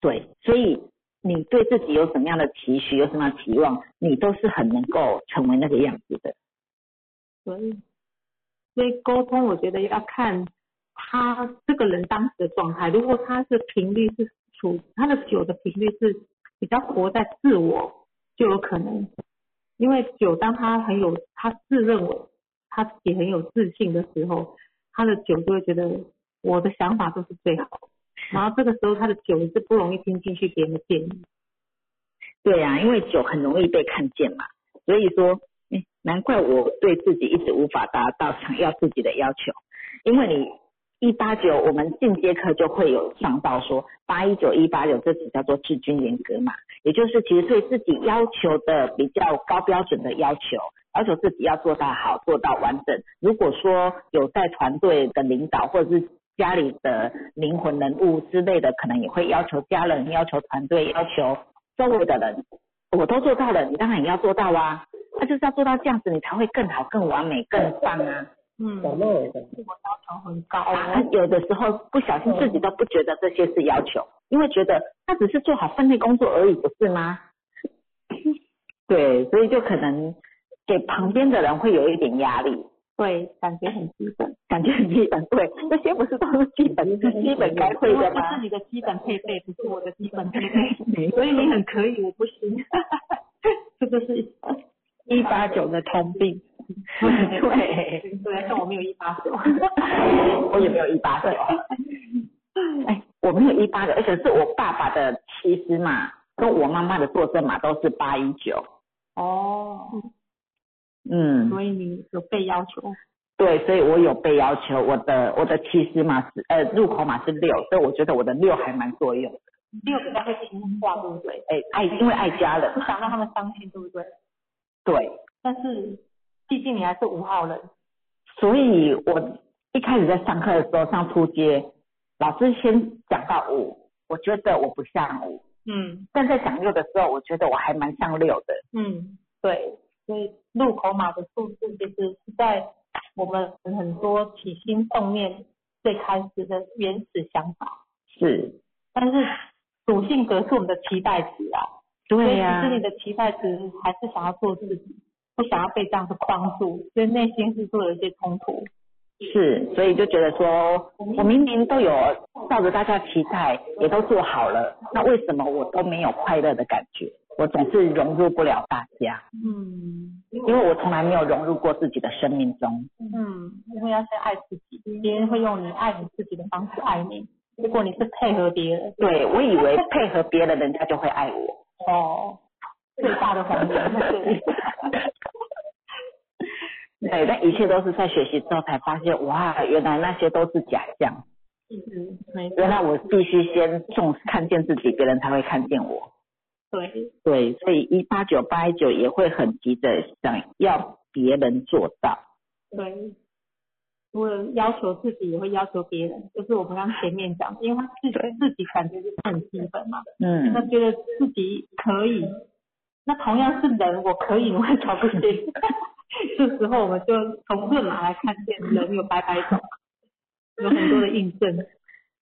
对，所以。你对自己有什么样的期许，有什么样的期望，你都是很能够成为那个样子的。所以，所以沟通，我觉得要看他这个人当时的状态。如果他是频率是处他的酒的频率是比较活在自我，就有可能。因为酒当他很有他自认为他自己很有自信的时候，他的酒就会觉得我的想法都是最好。然后这个时候他的酒是不容易听进去别人的建议。对呀，因为酒很容易被看见嘛，所以说，哎，难怪我对自己一直无法达到想要自己的要求。因为你一八九，我们进阶课就会有上到说八一九一八九，这只叫做治军严格嘛，也就是其实对自己要求的比较高标准的要求，要求自己要做到好，做到完整。如果说有在团队的领导或者是家里的灵魂人物之类的，可能也会要求家人、要求团队、要求周围的人，我都做到了，你当然也要做到啊。那就是要做到这样子，你才会更好、更完美、更棒啊。嗯，我要求很高啊。有的时候不小心自己都不觉得这些是要求，因为觉得他只是做好分内工作而已，不是吗？对，所以就可能给旁边的人会有一点压力，对，感觉很基本，感觉很基本。对，这些不是都是基本基本该会的吗？这是你的基本配备，不是我的基本配备，所以你很可以，我不行。这个是一八九的通病。对，对，但我没有一八九，我也没有一八九。哎，我没有一八九，而且是我爸爸的七十码跟我妈妈的坐正码都是八一九。哦，嗯，所以你有被要求。对，所以我有被要求，我的我的起始码是呃入口码是六，所以我觉得我的六还蛮作用。六比较会听话，对不对？哎，爱因为爱家人不，想让他们伤心，对不对？对，但是毕竟你还是五号人，所以我一开始在上课的时候上初阶，老师先讲到五，我觉得我不像五，嗯但在讲六的时候，我觉得我还蛮像六的。嗯，对，所以入口码的数字其实是在我们很多起心动念最开始的原始想法，是，但是主性格是我们的期待值啊，所以对呀、其实你的期待值还是想要做自己，不想要被这样子框住，所以内心是做有一些冲突。是，所以就觉得说，我明明都有照着大家期待，也都做好了，那为什么我都没有快乐的感觉？我总是融入不了大家，嗯因为我从来没有融入过自己的生命中。嗯，因为要先爱自己，别人会用你爱你自己的方式爱你，如果你是配合别人，对我以为配合别人，人家就会爱我。哦，最大的谎言。对，但一切都是在学习之后才发现，哇，原来那些都是假象。嗯，没错原来我必须先重视看见自己，别人才会看见我。对，对，所以一八九八一九也会很急的想要别人做到。对，除了要求自己，也会要求别人，就是我们刚前面讲，因为他自己自己感觉就是很基本嘛，嗯他觉得自己可以，那同样是人，我可以，你为什么不行？这时候我们就从论码来看见人有百百种，有很多的印证。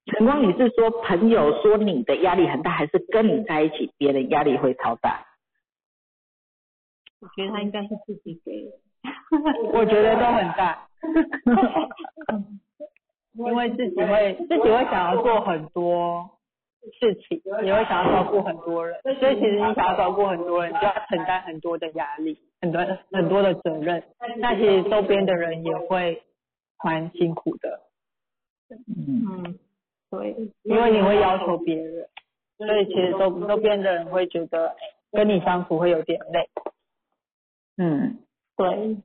晨光，你是说朋友说你的压力很大，还是跟你在一起别人压力会超大？我觉得他应该是自己给的。我觉得都很大，因为自己会自己会想要做很多事情，也会想要照顾很多人，所以其实你想要照顾很多人，就要承担很多的压力，很多很多的责任。那其实周边的人也会蛮辛苦的，嗯，嗯，对，因为你会要求别人，所以其实周周边的人会觉得，哎跟你相处会有点累。嗯，对，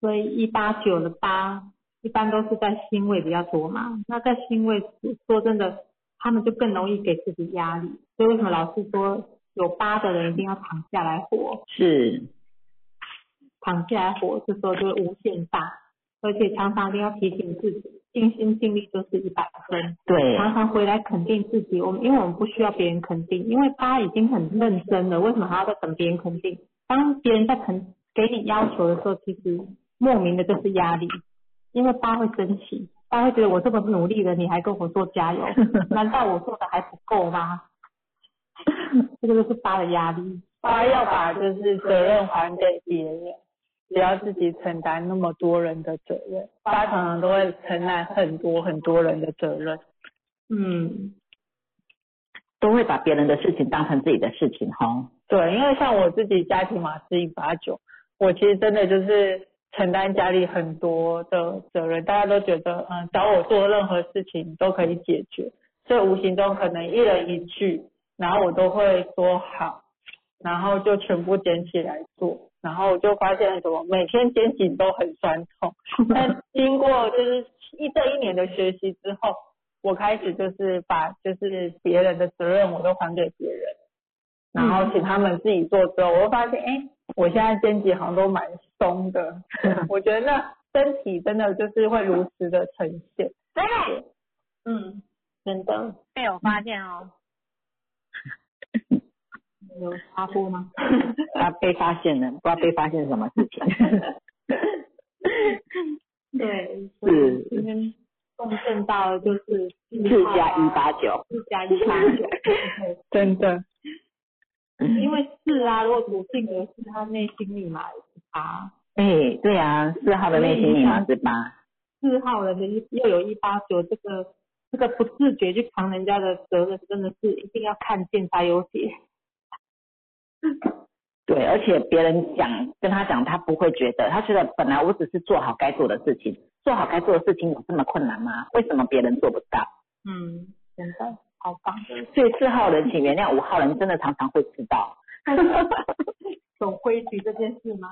所以一八九的八一般都是在心位比较多嘛。那在心位，说真的，他们就更容易给自己压力。所以为什么老是说有八的人一定要躺下来活？是，躺下来活，这时候就会无限大，而且常常一定要提醒自己，尽心尽力就是一百分。对，常常回来肯定自己，我们因为我们不需要别人肯定，因为八已经很认真了，为什么还要再等别人肯定？当别人在肯给你要求的时候，其实莫名的就是压力，因为八会生气，八会觉得我这么努力了，你还跟我说加油，难道我做的还不够吗？这个就是八的压力。他要把就是责任还给别人，不要自己承担那么多人的责任。爸常常都会承担很多很多人的责任。嗯，都会把别人的事情当成自己的事情哈。对，因为像我自己家庭嘛是一八九，我其实真的就是承担家里很多的责任，大家都觉得嗯找我做任何事情都可以解决，所以无形中可能一人一句，然后我都会说好，然后就全部捡起来做，然后我就发现什么每天肩颈都很酸痛，但经过就是一这一年的学习之后，我开始就是把就是别人的责任我都还给别人。然后请他们自己做之后，我会发现，哎，我现在肩颈好像都蛮松的。我觉得那身体真的就是会如实的呈现。对，嗯，真的被我发现哦。有插播吗？他被发现了，不知道被发现什么事情。对，是今天共振到的就是四加一八九，四加一八九，真的，因为四啊，如果主性格是他内心密码八，哎，对啊，四号的内心密码是八，四号人的一又有一八九，这个这个不自觉去扛人家的责任，真的是一定要看见才有解。对，而且别人讲跟他讲，他不会觉得，他觉得本来我只是做好该做的事情，做好该做的事情有这么困难吗？为什么别人做不到？嗯，真的好棒。所以四号人请原谅，五号人真的常常会迟到。懂规矩这件事吗？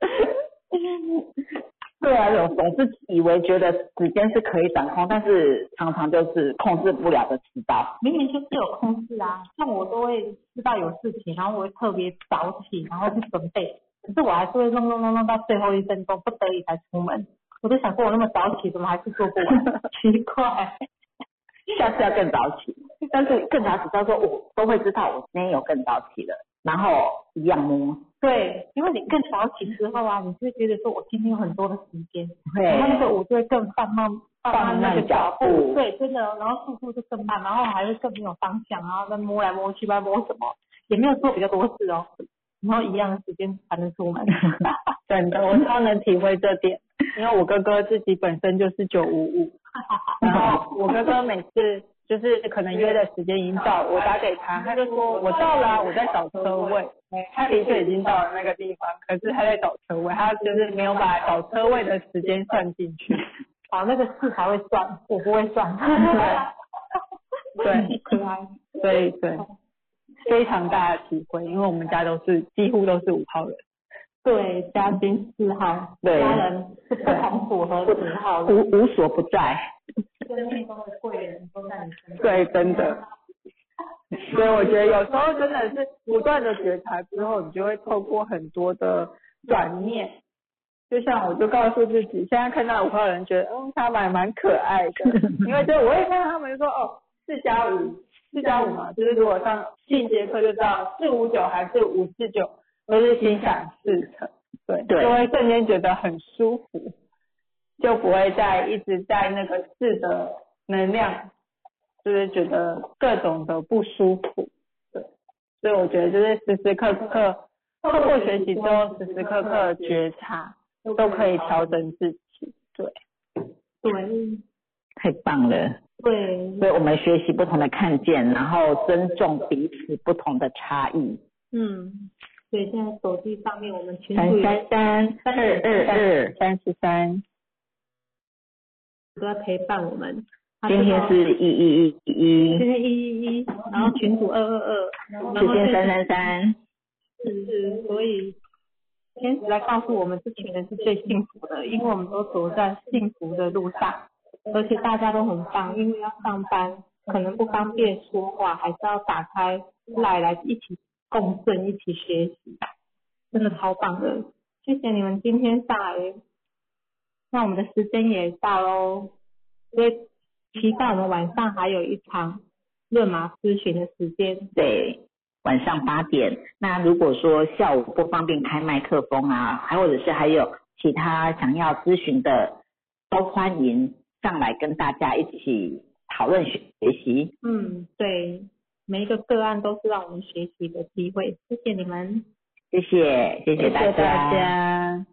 对啊，总总是以为觉得时间是可以掌控，但是常常就是控制不了的迟到。明明就是有控制啊，像我都会知道有事情，然后我会特别早起，然后去准备，可是我还是会弄弄弄弄到最后一分钟，不得已才出门。我就想过，我那么早起，怎么还是做不完？奇怪，下次要更早起。但是更早起，到时候我都会知道我今天有更早起了，然后一样摸。对，因为你更早起之后啊，你就会觉得说我今天有很多的时间，对。然后那个我就会更放慢放慢那个脚步。对，真的，然后速度就更慢，然后还会更没有方向，然后再摸来摸去，不知道摸什么，也没有做比较多事哦，然后一样的时间才能出门。真的，我超能体会这点，因为我哥哥自己本身就是九五五，然后我哥哥每次就是可能约的时间已经到，我打给他，他就说我到了啊、我在找车位，他的确已经到了那个地方，可是他在找车位，他就是没有把找车位的时间算进去。好，那个四才会算，我不会算。对，可爱。对对，非常大的体会，因为我们家都是几乎都是五号人。对，嘉宾四号，对家人是不同组合的四号，无无所不在。生命中的贵人都在你身边。对，真的。所以我觉得有时候真的是不断的觉察之后，你就会透过很多的转念，就像我就告诉自己，现在看到五号人，觉得嗯他蛮蛮可爱的，因为就我也看到他们就说哦四加五，四加五嘛，就是如果上进阶课就知道四五九还是五四九，都是心想事成，对，对就会瞬间觉得很舒服，就不会再一直在那个四的能量。就是觉得各种的不舒服，对，所以我觉得就是时时刻刻透过学习之后，时时刻刻觉察，都可以调整自己，对，对太棒了！对，所以我们学习不同的看见，然后尊重彼此不同的差异。嗯，所以现在手机上面我们群三主有三三二二二，三十三，都在陪伴我们。今天是一一一今一，天一一一，然后群主二二二，然后时间三三三，是是，所以天使来告诉我们，这群人是最幸福的，因为我们都走在幸福的路上，而且大家都很棒，因为要上班，可能不方便说话，还是要打开来来一起共振，一起学习，真的超棒的，谢谢你们今天上来，那我们的时间也到喽，所以期待我们晚上还有一场论麻咨询的时间。对，晚上八点。那如果说下午不方便开麦克风啊，还或者是还有其他想要咨询的，都欢迎上来跟大家一起讨论学学习。嗯，对，每一个个案都是让我们学习的机会，谢谢你们。谢谢，谢谢大谢谢大家。